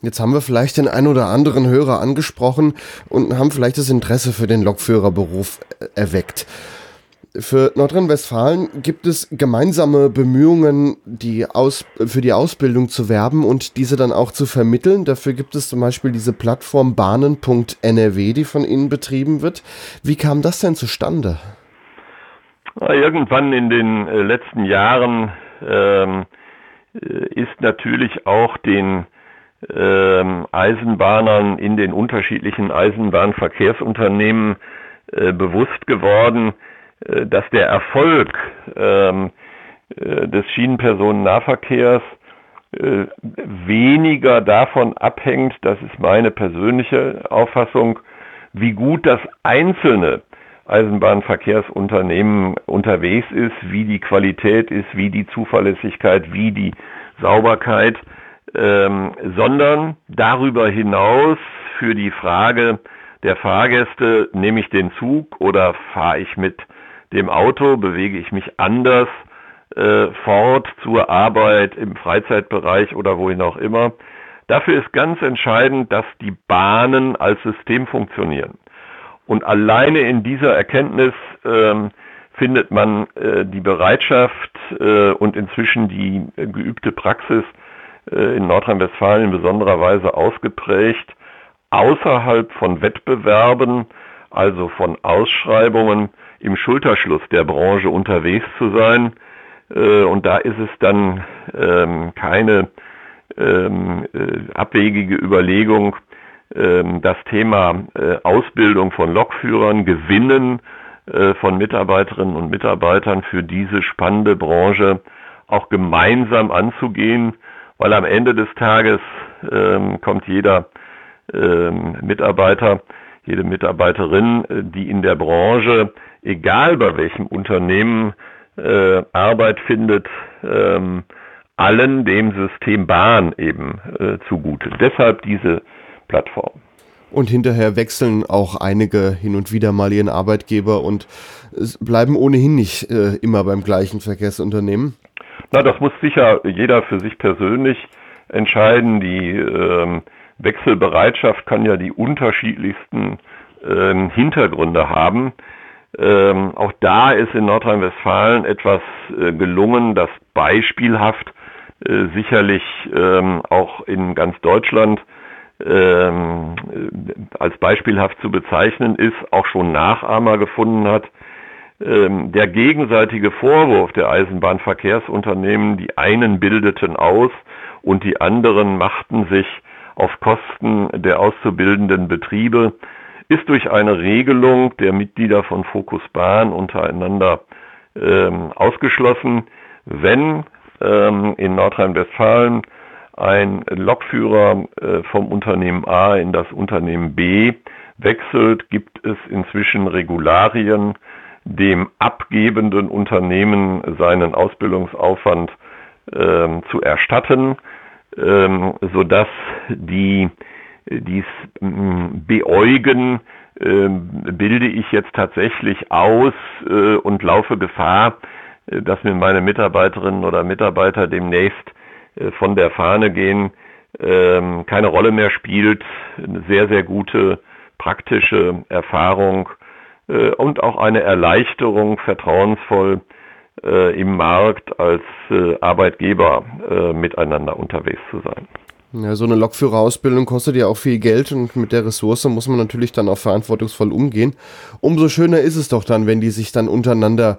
Speaker 1: Jetzt haben wir vielleicht den ein oder anderen Hörer angesprochen und haben vielleicht das Interesse für den Lokführerberuf äh, erweckt. Für Nordrhein-Westfalen gibt es gemeinsame Bemühungen, die Aus für die Ausbildung zu werben und diese dann auch zu vermitteln. Dafür gibt es zum Beispiel diese Plattform bahnen.nrw, die von Ihnen betrieben wird. Wie kam das denn zustande?
Speaker 7: Irgendwann in den äh, letzten Jahren ähm, äh, ist natürlich auch den ähm, Eisenbahnern in den unterschiedlichen Eisenbahnverkehrsunternehmen äh, bewusst geworden, dass der Erfolg ähm, äh, des Schienenpersonennahverkehrs äh, weniger davon abhängt, das ist meine persönliche Auffassung, wie gut das einzelne Eisenbahnverkehrsunternehmen unterwegs ist, wie die Qualität ist, wie die Zuverlässigkeit, wie die Sauberkeit, ähm, sondern darüber hinaus für die Frage der Fahrgäste, nehme ich den Zug oder fahre ich mit dem Auto, bewege ich mich anders äh, fort zur Arbeit im Freizeitbereich oder wohin auch immer. Dafür ist ganz entscheidend, dass die Bahnen als System funktionieren. Und alleine in dieser Erkenntnis ähm, findet man äh, die Bereitschaft äh, und inzwischen die äh, geübte Praxis, äh, in Nordrhein-Westfalen in besonderer Weise ausgeprägt, außerhalb von Wettbewerben, also von Ausschreibungen, im Schulterschluss der Branche unterwegs zu sein. Äh, und da ist es dann ähm, keine ähm, äh, abwegige Überlegung, ähm, das Thema Ausbildung von Lokführern, Gewinnen von Mitarbeiterinnen und Mitarbeitern für diese spannende Branche auch gemeinsam anzugehen weil am Ende des Tages kommt jeder Mitarbeiter jede Mitarbeiterin, äh, die in der Branche, egal bei welchem Unternehmen, äh, Arbeit findet, ähm, allen dem System Bahn eben äh, zugute. Deshalb diese Plattform.
Speaker 1: Und hinterher wechseln auch einige hin und wieder mal ihren Arbeitgeber und bleiben ohnehin nicht äh, immer beim gleichen Verkehrsunternehmen.
Speaker 7: Na, das muss sicher jeder für sich persönlich entscheiden. Die ähm, Wechselbereitschaft kann ja die unterschiedlichsten ähm, Hintergründe haben. Ähm, auch da ist in Nordrhein-Westfalen etwas äh, gelungen, das beispielhaft äh, sicherlich ähm, auch in ganz Deutschland ähm, als beispielhaft zu bezeichnen ist, auch schon Nachahmer gefunden hat. Ähm, der gegenseitige Vorwurf der Eisenbahnverkehrsunternehmen, die einen bildeten aus und die anderen machten sich auf Kosten der auszubildenden Betriebe, ist durch eine Regelung der Mitglieder von Focus Bahn untereinander ähm, ausgeschlossen. Wenn ähm, in Nordrhein-Westfalen ein Lokführer äh, vom Unternehmen A in das Unternehmen B wechselt, gibt es inzwischen Regularien, dem abgebenden Unternehmen seinen Ausbildungsaufwand ähm, zu erstatten, ähm, sodass die dies mm, beäugen, äh, bilde ich jetzt tatsächlich aus äh, und laufe Gefahr, äh, dass mir meine Mitarbeiterinnen oder Mitarbeiter demnächst äh, von der Fahne gehen, ähm, keine Rolle mehr spielt. Eine sehr, sehr gute praktische Erfahrung und auch eine Erleichterung, vertrauensvoll im Markt als Arbeitgeber miteinander unterwegs zu sein.
Speaker 1: Ja, so eine Lokführerausbildung kostet ja auch viel Geld und mit der Ressource muss man natürlich dann auch verantwortungsvoll umgehen. Umso schöner ist es doch dann, wenn die sich dann untereinander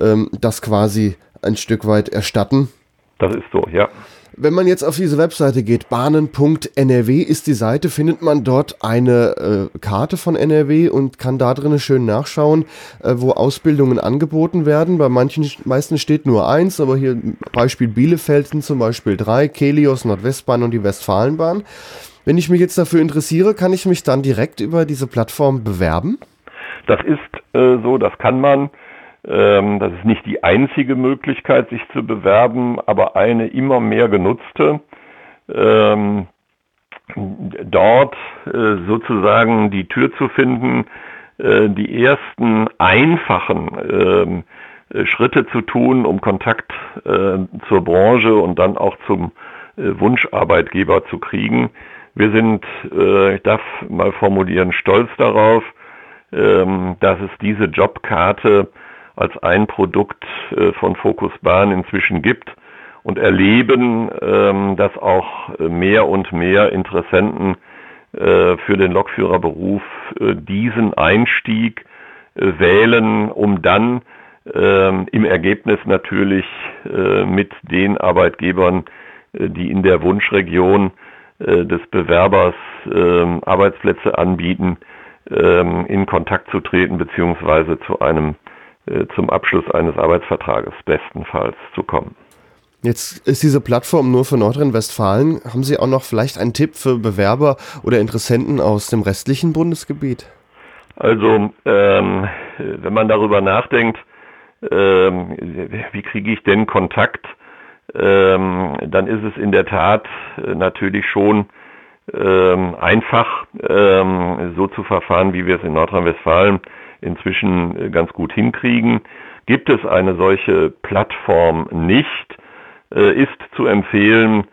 Speaker 1: ähm, das quasi ein Stück weit erstatten.
Speaker 7: Das ist so, ja.
Speaker 1: Wenn man jetzt auf diese Webseite geht, bahnen.nrw ist die Seite, findet man dort eine äh, Karte von NRW und kann da drin schön nachschauen, äh, wo Ausbildungen angeboten werden. Bei manchen meisten steht nur eins, aber hier Beispiel Bielefeld sind zum Beispiel drei, Kelios, Nordwestbahn und die Westfalenbahn. Wenn ich mich jetzt dafür interessiere, kann ich mich dann direkt über diese Plattform bewerben?
Speaker 7: Das ist äh, so, das kann man. Ähm, das ist nicht die einzige Möglichkeit, sich zu bewerben, aber eine immer mehr genutzte. Ähm, dort äh, sozusagen die Tür zu finden, äh, die ersten einfachen ähm, Schritte zu tun, um Kontakt äh, zur Branche und dann auch zum Wunscharbeitgeber zu kriegen. Wir sind, ich darf mal formulieren, stolz darauf, dass es diese Jobkarte als ein Produkt äh, von Focus Bahn inzwischen gibt und erleben, ähm, dass auch mehr und mehr Interessenten äh, für den Lokführerberuf äh, diesen Einstieg wählen, um dann ähm, im Ergebnis natürlich mit den Arbeitgebern, die in der Wunschregion des Bewerbers ähm, Arbeitsplätze anbieten, in Kontakt zu treten beziehungsweise zu einem zum Abschluss eines Arbeitsvertrages bestenfalls zu kommen.
Speaker 1: Jetzt ist diese Plattform nur für Nordrhein-Westfalen. Haben Sie auch noch vielleicht einen Tipp für Bewerber oder Interessenten aus dem restlichen Bundesgebiet?
Speaker 7: Also, ähm, wenn man darüber nachdenkt, ähm, wie kriege ich denn Kontakt, ähm, dann ist es in der Tat äh, natürlich schon ähm, einfach, ähm, so zu verfahren, wie wir es in Nordrhein-Westfalen inzwischen äh, ganz gut hinkriegen. Gibt es eine solche Plattform nicht, äh, ist zu empfehlen,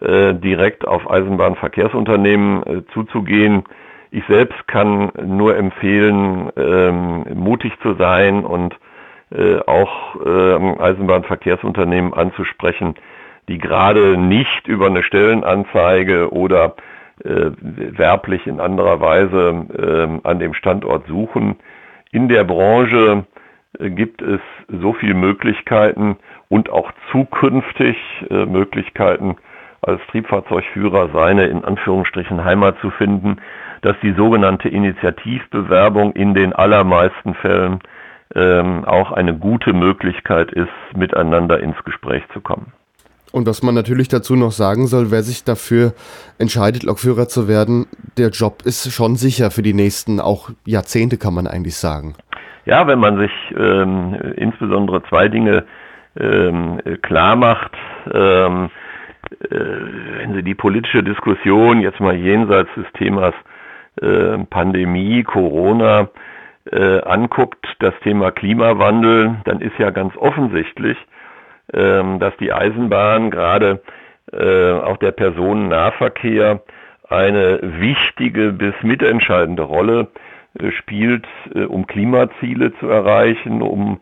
Speaker 7: äh, direkt auf Eisenbahnverkehrsunternehmen zuzugehen. Ich selbst kann nur empfehlen, ähm, mutig zu sein und auch ähm, Eisenbahnverkehrsunternehmen anzusprechen, die gerade nicht über eine Stellenanzeige oder werblich in anderer Weise ähm, an dem Standort suchen. In der Branche äh, gibt es so viele Möglichkeiten und auch zukünftig äh, Möglichkeiten, als Triebfahrzeugführer seine in Anführungsstrichen Heimat zu finden, dass die sogenannte Initiativbewerbung in den allermeisten Fällen ähm, auch eine gute Möglichkeit ist, miteinander ins Gespräch zu kommen.
Speaker 1: Und was man natürlich dazu noch sagen soll, wer sich dafür entscheidet, Lokführer zu werden, der Job ist schon sicher für die nächsten auch Jahrzehnte, kann man eigentlich sagen.
Speaker 7: Ja, wenn man sich ähm, insbesondere zwei Dinge ähm, klar macht, ähm, äh, wenn Sie die politische Diskussion jetzt mal jenseits des Themas äh, Pandemie, Corona äh, anguckt, das Thema Klimawandel, dann ist ja ganz offensichtlich, dass die Eisenbahn gerade äh, auch der Personennahverkehr eine wichtige bis mitentscheidende Rolle äh, spielt, äh, um Klimaziele zu erreichen, um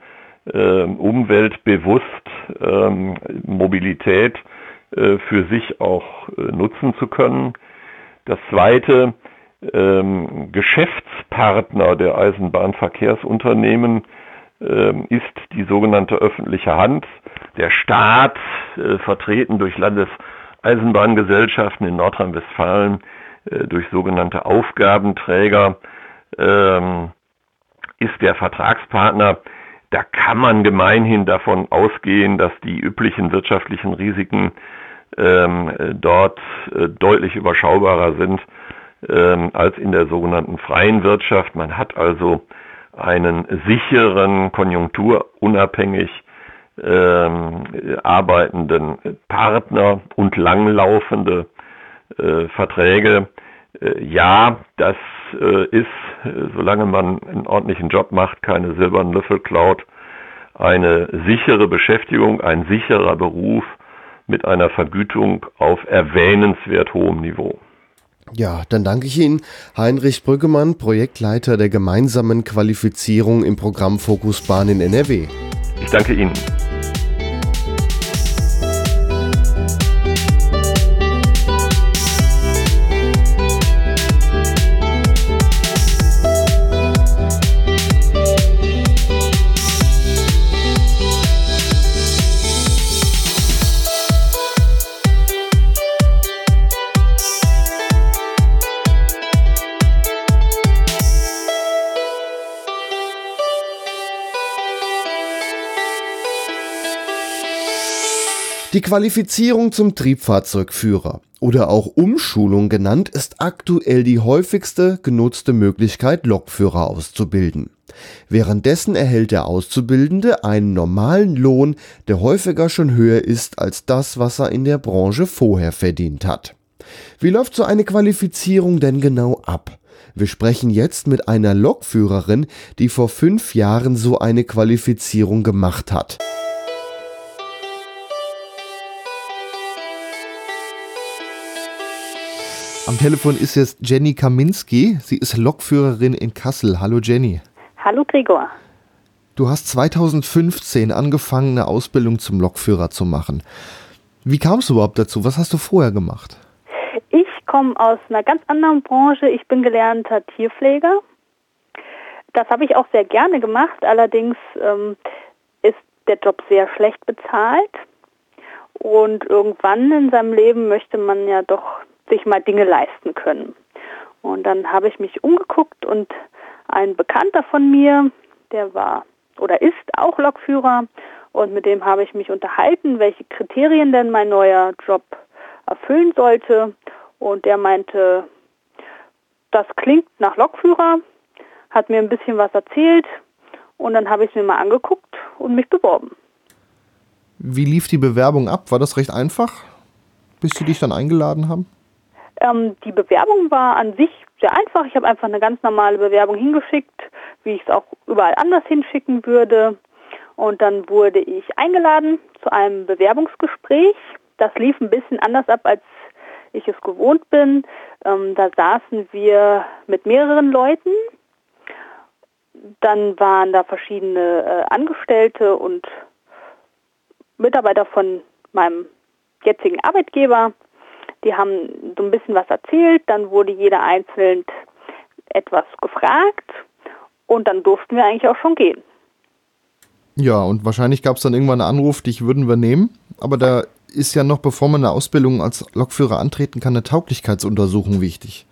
Speaker 7: umweltbewusst ähm, Mobilität für sich auch nutzen zu können. Das zweite, ähm, Geschäftspartner der Eisenbahnverkehrsunternehmen ähm, ist die sogenannte öffentliche Hand, der Staat, äh, vertreten durch Landeseisenbahngesellschaften in Nordrhein-Westfalen, äh, durch sogenannte Aufgabenträger, ähm, ist der Vertragspartner. Da kann man gemeinhin davon ausgehen, dass die üblichen wirtschaftlichen Risiken ähm, dort äh, deutlich überschaubarer sind ähm, als in der sogenannten freien Wirtschaft. Man hat also einen sicheren, konjunkturunabhängig ähm, arbeitenden Partner und langlaufende äh, Verträge. Äh, ja, das äh, ist, solange man einen ordentlichen Job macht, keine silbernen Löffel klaut, eine sichere Beschäftigung, ein sicherer Beruf mit einer Vergütung auf erwähnenswert hohem Niveau.
Speaker 1: Ja, dann danke ich Ihnen, Heinrich Brüggemann, Projektleiter der gemeinsamen Qualifizierung im Programm Fokus Bahn in NRW.
Speaker 7: Ich danke Ihnen.
Speaker 1: Die Qualifizierung zum Triebfahrzeugführer oder auch Umschulung genannt ist aktuell die häufigste genutzte Möglichkeit, Lokführer auszubilden. Währenddessen erhält der Auszubildende einen normalen Lohn, der häufiger schon höher ist als das, was er in der Branche vorher verdient hat. Wie läuft so eine Qualifizierung denn genau ab? Wir sprechen jetzt mit einer Lokführerin, die vor fünf Jahren so eine Qualifizierung gemacht hat. Am Telefon ist jetzt Jenny Kaminski. Sie ist Lokführerin in Kassel. Hallo Jenny.
Speaker 8: Hallo Gregor.
Speaker 1: Du hast 2015 angefangen, eine Ausbildung zum Lokführer zu machen. Wie kamst du überhaupt dazu? Was hast du vorher gemacht?
Speaker 8: Ich komme aus einer ganz anderen Branche. Ich bin gelernter Tierpfleger. Das habe ich auch sehr gerne gemacht. Allerdings ähm, ist der Job sehr schlecht bezahlt. Und irgendwann in seinem Leben möchte man ja doch sich mal Dinge leisten können. Und dann habe ich mich umgeguckt und ein Bekannter von mir, der war oder ist auch Lokführer und mit dem habe ich mich unterhalten, welche Kriterien denn mein neuer Job erfüllen sollte. Und der meinte, das klingt nach Lokführer, hat mir ein bisschen was erzählt und dann habe ich es mir mal angeguckt und mich beworben.
Speaker 1: Wie lief die Bewerbung ab? War das recht einfach, bis sie dich dann eingeladen haben?
Speaker 8: Ähm, die Bewerbung war an sich sehr einfach. Ich habe einfach eine ganz normale Bewerbung hingeschickt, wie ich es auch überall anders hinschicken würde. Und dann wurde ich eingeladen zu einem Bewerbungsgespräch. Das lief ein bisschen anders ab, als ich es gewohnt bin. Ähm, da saßen wir mit mehreren Leuten. Dann waren da verschiedene äh, Angestellte und Mitarbeiter von meinem jetzigen Arbeitgeber. Die haben so ein bisschen was erzählt, dann wurde jeder einzeln etwas gefragt und dann durften wir eigentlich auch schon gehen.
Speaker 1: Ja, und wahrscheinlich gab es dann irgendwann einen Anruf, dich würden wir nehmen. Aber da ist ja noch, bevor man eine Ausbildung als Lokführer antreten kann, eine Tauglichkeitsuntersuchung wichtig.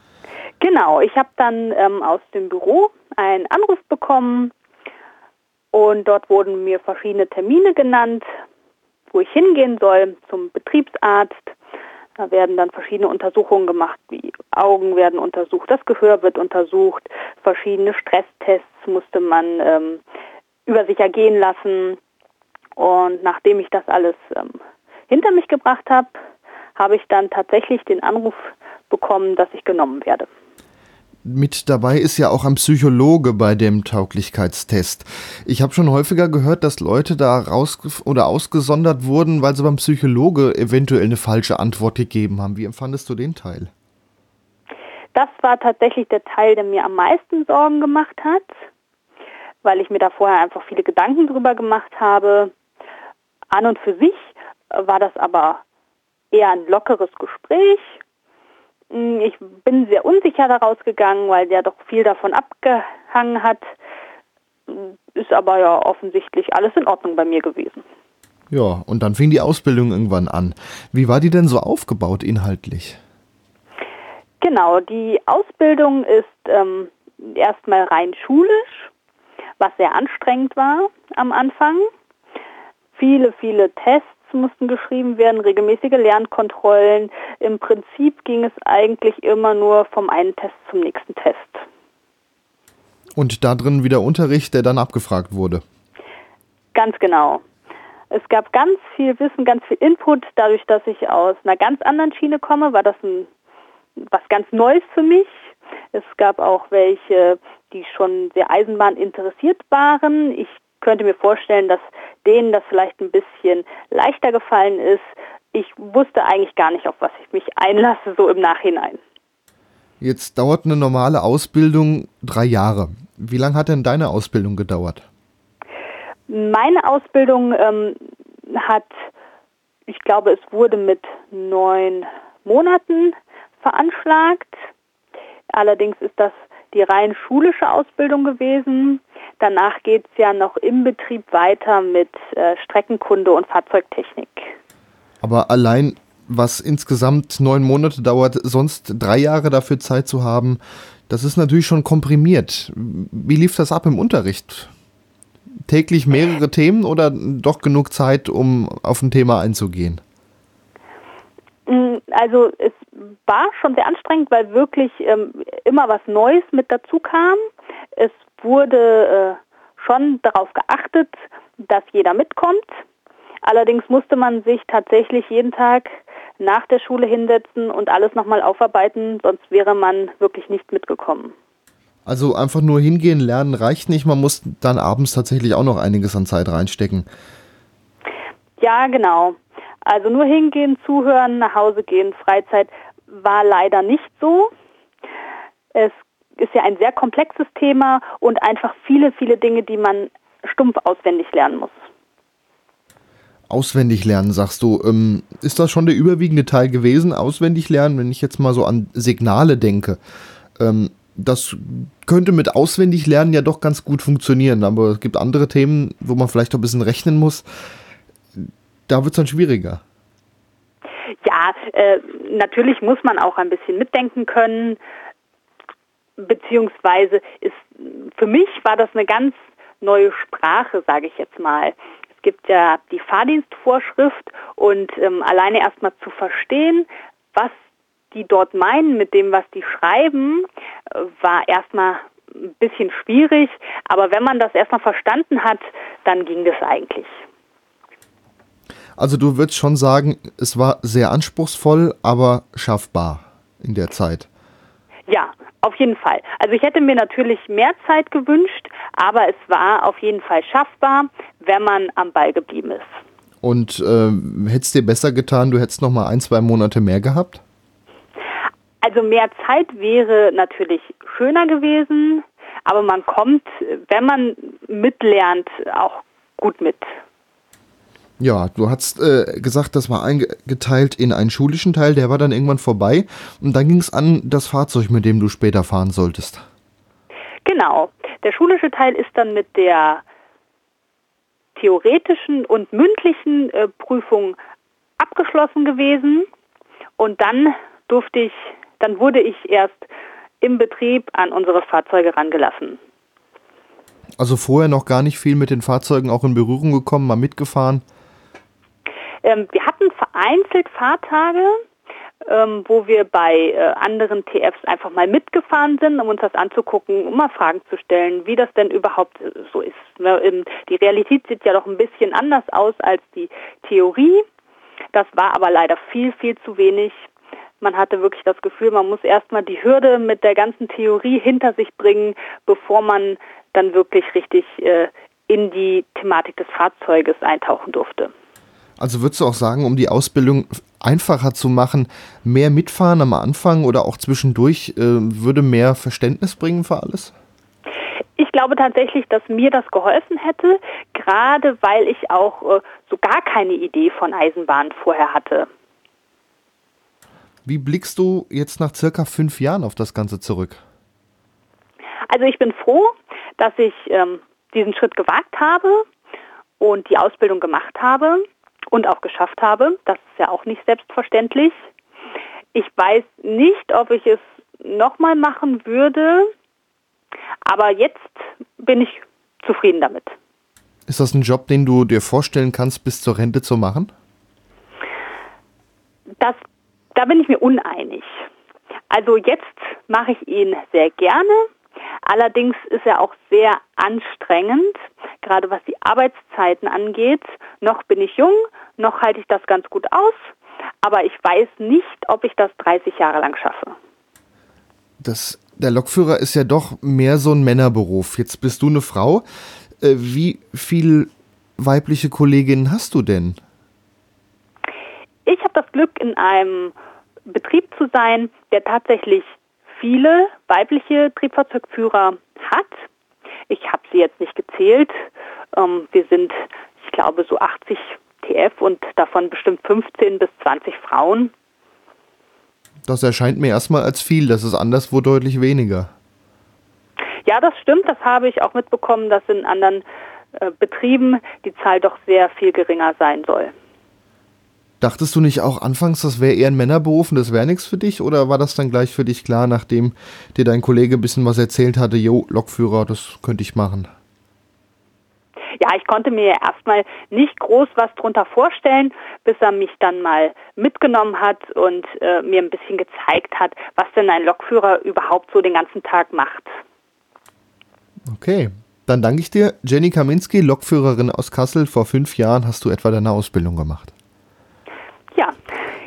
Speaker 8: Genau, ich habe dann ähm, aus dem Büro einen Anruf bekommen und dort wurden mir verschiedene Termine genannt, wo ich hingehen soll, zum Betriebsarzt. Da werden dann verschiedene Untersuchungen gemacht, wie Augen werden untersucht, das Gehör wird untersucht, verschiedene Stresstests musste man ähm, über sich ergehen lassen. Und nachdem ich das alles ähm, hinter mich gebracht habe, habe ich dann tatsächlich den Anruf bekommen, dass ich genommen werde.
Speaker 5: Mit dabei ist ja auch ein Psychologe bei dem Tauglichkeitstest. Ich habe schon häufiger gehört, dass Leute da raus oder ausgesondert wurden, weil sie beim Psychologe eventuell eine falsche Antwort gegeben haben. Wie empfandest du den Teil?
Speaker 8: Das war tatsächlich der Teil, der mir am meisten Sorgen gemacht hat, weil ich mir da vorher einfach viele Gedanken drüber gemacht habe. An und für sich war das aber eher ein lockeres Gespräch ich bin sehr unsicher daraus gegangen, weil der doch viel davon abgehangen hat. Hm, ist aber ja offensichtlich alles in Ordnung bei mir gewesen.
Speaker 5: Ja, und dann fing die Ausbildung irgendwann an. Wie war die denn so aufgebaut inhaltlich?
Speaker 8: Genau, die Ausbildung ist ähm, erstmal rein schulisch, was sehr anstrengend war am Anfang. Viele, viele Tests mussten geschrieben werden, regelmäßige Lernkontrollen. Im Prinzip ging es eigentlich immer nur vom einen Test zum nächsten Test.
Speaker 5: Und da drin wieder Unterricht, der dann abgefragt wurde.
Speaker 8: Ganz genau. Es gab ganz viel Wissen, ganz viel Input. Dadurch, dass ich aus einer ganz anderen Schiene komme, war das ein, was ganz Neues für mich. Es gab auch welche, die schon sehr Eisenbahn interessiert waren. Ich könnte mir vorstellen, dass denen das vielleicht ein bisschen leichter gefallen ist. Ich wusste eigentlich gar nicht, auf was ich mich einlasse, so im Nachhinein.
Speaker 5: Jetzt dauert eine normale Ausbildung drei Jahre. Wie lange hat denn deine Ausbildung gedauert?
Speaker 8: Meine Ausbildung ähm, hat, ich glaube, es wurde mit neun Monaten veranschlagt. Allerdings ist das die rein schulische Ausbildung gewesen. Danach geht es ja noch im Betrieb weiter mit äh, Streckenkunde und Fahrzeugtechnik.
Speaker 5: Aber allein, was insgesamt neun Monate dauert, sonst drei Jahre dafür Zeit zu haben, das ist natürlich schon komprimiert. Wie lief das ab im Unterricht? Täglich mehrere Themen oder doch genug Zeit, um auf ein Thema einzugehen?
Speaker 8: Mm, also es war schon sehr anstrengend, weil wirklich ähm, immer was Neues mit dazu kam. Es wurde äh, schon darauf geachtet, dass jeder mitkommt. Allerdings musste man sich tatsächlich jeden Tag nach der Schule hinsetzen und alles nochmal aufarbeiten, sonst wäre man wirklich nicht mitgekommen.
Speaker 5: Also einfach nur hingehen, lernen reicht nicht, man muss dann abends tatsächlich auch noch einiges an Zeit reinstecken.
Speaker 8: Ja, genau. Also nur hingehen, zuhören, nach Hause gehen, Freizeit war leider nicht so. Es ist ja ein sehr komplexes Thema und einfach viele, viele Dinge, die man stumpf auswendig lernen muss.
Speaker 5: Auswendig lernen, sagst du. Ähm, ist das schon der überwiegende Teil gewesen, auswendig lernen, wenn ich jetzt mal so an Signale denke? Ähm, das könnte mit auswendig lernen ja doch ganz gut funktionieren, aber es gibt andere Themen, wo man vielleicht auch ein bisschen rechnen muss. Da wird es dann schwieriger.
Speaker 8: Ja, äh, natürlich muss man auch ein bisschen mitdenken können beziehungsweise ist für mich war das eine ganz neue Sprache, sage ich jetzt mal. Es gibt ja die Fahrdienstvorschrift und ähm, alleine erstmal zu verstehen, was die dort meinen mit dem, was die schreiben, äh, war erstmal ein bisschen schwierig, aber wenn man das erstmal verstanden hat, dann ging das eigentlich.
Speaker 5: Also du würdest schon sagen, es war sehr anspruchsvoll, aber schaffbar in der Zeit.
Speaker 8: Ja, auf jeden Fall. Also ich hätte mir natürlich mehr Zeit gewünscht, aber es war auf jeden Fall schaffbar, wenn man am Ball geblieben ist.
Speaker 5: Und äh, hätte es dir besser getan, du hättest noch mal ein, zwei Monate mehr gehabt?
Speaker 8: Also mehr Zeit wäre natürlich schöner gewesen, aber man kommt, wenn man mitlernt, auch gut mit.
Speaker 5: Ja, du hast äh, gesagt, das war eingeteilt in einen schulischen Teil, der war dann irgendwann vorbei und dann ging es an das Fahrzeug, mit dem du später fahren solltest.
Speaker 8: Genau. Der schulische Teil ist dann mit der theoretischen und mündlichen äh, Prüfung abgeschlossen gewesen und dann durfte ich, dann wurde ich erst im Betrieb an unsere Fahrzeuge rangelassen.
Speaker 5: Also vorher noch gar nicht viel mit den Fahrzeugen auch in Berührung gekommen, mal mitgefahren?
Speaker 8: Ähm, wir hatten vereinzelt Fahrtage, ähm, wo wir bei äh, anderen TFs einfach mal mitgefahren sind, um uns das anzugucken, um mal Fragen zu stellen, wie das denn überhaupt so ist. Ne? Ähm, die Realität sieht ja doch ein bisschen anders aus als die Theorie. Das war aber leider viel, viel zu wenig. Man hatte wirklich das Gefühl, man muss erstmal die Hürde mit der ganzen Theorie hinter sich bringen, bevor man dann wirklich richtig äh, in die Thematik des Fahrzeuges eintauchen durfte.
Speaker 1: Also würdest du auch sagen, um die Ausbildung einfacher zu machen, mehr mitfahren am Anfang oder auch zwischendurch äh, würde mehr Verständnis bringen für alles?
Speaker 8: Ich glaube tatsächlich, dass mir das geholfen hätte, gerade weil ich auch äh, so gar keine Idee von Eisenbahn vorher hatte.
Speaker 1: Wie blickst du jetzt nach circa fünf Jahren auf das Ganze zurück?
Speaker 8: Also ich bin froh, dass ich ähm, diesen Schritt gewagt habe und die Ausbildung gemacht habe und auch geschafft habe. Das ist ja auch nicht selbstverständlich. Ich weiß nicht, ob ich es nochmal machen würde, aber jetzt bin ich zufrieden damit.
Speaker 1: Ist das ein Job, den du dir vorstellen kannst, bis zur Rente zu machen?
Speaker 8: Das, da bin ich mir uneinig. Also jetzt mache ich ihn sehr gerne. Allerdings ist er auch sehr anstrengend, gerade was die Arbeitszeiten angeht. Noch bin ich jung, noch halte ich das ganz gut aus, aber ich weiß nicht, ob ich das 30 Jahre lang schaffe.
Speaker 1: Das, der Lokführer ist ja doch mehr so ein Männerberuf. Jetzt bist du eine Frau. Äh, wie viele weibliche Kolleginnen hast du denn?
Speaker 8: Ich habe das Glück, in einem Betrieb zu sein, der tatsächlich viele weibliche Triebfahrzeugführer hat. Ich habe sie jetzt nicht gezählt. Ähm, wir sind, ich glaube, so 80 TF und davon bestimmt 15 bis 20 Frauen.
Speaker 1: Das erscheint mir erstmal als viel, das ist anderswo deutlich weniger.
Speaker 8: Ja, das stimmt, das habe ich auch mitbekommen, dass in anderen äh, Betrieben die Zahl doch sehr viel geringer sein soll.
Speaker 1: Dachtest du nicht auch anfangs, das wäre eher ein Männerberuf und das wäre nichts für dich? Oder war das dann gleich für dich klar, nachdem dir dein Kollege ein bisschen was erzählt hatte, jo, Lokführer, das könnte ich machen?
Speaker 8: Ja, ich konnte mir erstmal nicht groß was drunter vorstellen, bis er mich dann mal mitgenommen hat und äh, mir ein bisschen gezeigt hat, was denn ein Lokführer überhaupt so den ganzen Tag macht.
Speaker 1: Okay, dann danke ich dir. Jenny Kaminski, Lokführerin aus Kassel. Vor fünf Jahren hast du etwa deine Ausbildung gemacht.
Speaker 8: Ja,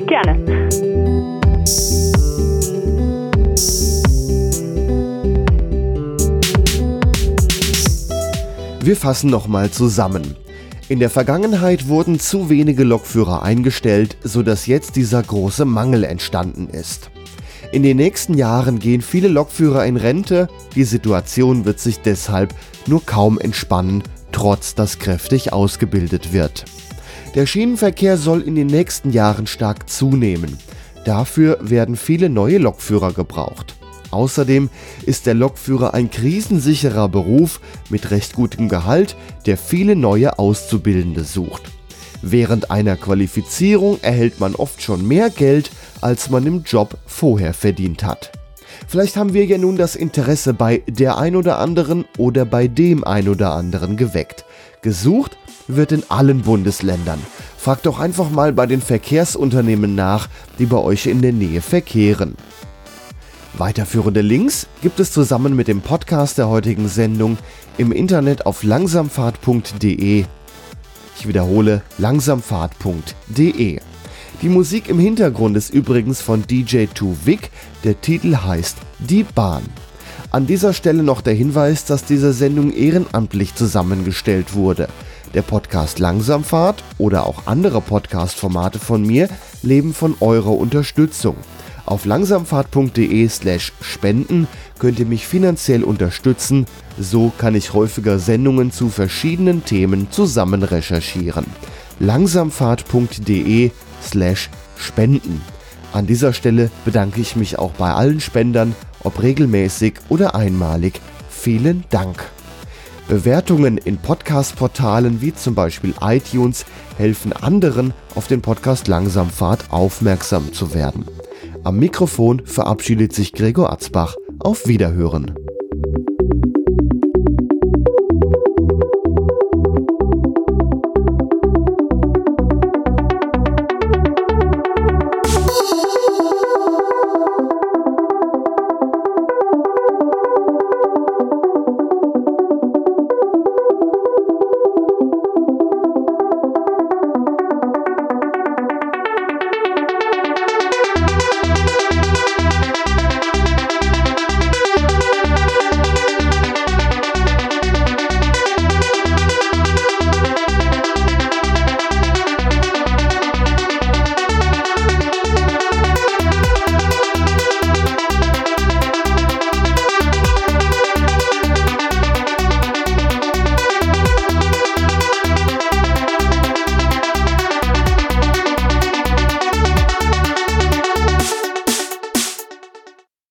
Speaker 8: gerne.
Speaker 1: Wir fassen nochmal zusammen. In der Vergangenheit wurden zu wenige Lokführer eingestellt, sodass jetzt dieser große Mangel entstanden ist. In den nächsten Jahren gehen viele Lokführer in Rente, die Situation wird sich deshalb nur kaum entspannen, trotz dass kräftig ausgebildet wird. Der Schienenverkehr soll in den nächsten Jahren stark zunehmen. Dafür werden viele neue Lokführer gebraucht. Außerdem ist der Lokführer ein krisensicherer Beruf mit recht gutem Gehalt, der viele neue Auszubildende sucht. Während einer Qualifizierung erhält man oft schon mehr Geld, als man im Job vorher verdient hat. Vielleicht haben wir ja nun das Interesse bei der ein oder anderen oder bei dem ein oder anderen geweckt. Gesucht wird in allen Bundesländern. Fragt doch einfach mal bei den Verkehrsunternehmen nach, die bei euch in der Nähe verkehren. Weiterführende Links gibt es zusammen mit dem Podcast der heutigen Sendung im Internet auf langsamfahrt.de. Ich wiederhole langsamfahrt.de. Die Musik im Hintergrund ist übrigens von DJ 2 Vic, der Titel heißt Die Bahn. An dieser Stelle noch der Hinweis, dass diese Sendung ehrenamtlich zusammengestellt wurde. Der Podcast Langsamfahrt oder auch andere Podcast-Formate von mir leben von eurer Unterstützung. Auf langsamfahrt.de slash spenden könnt ihr mich finanziell unterstützen, so kann ich häufiger Sendungen zu verschiedenen Themen zusammen recherchieren. langsamfahrt.de slash spenden. An dieser Stelle bedanke ich mich auch bei allen Spendern, ob regelmäßig oder einmalig. Vielen Dank. Bewertungen in Podcast-Portalen wie zum Beispiel iTunes helfen anderen, auf den Podcast Langsamfahrt aufmerksam zu werden. Am Mikrofon verabschiedet sich Gregor Atzbach. Auf Wiederhören.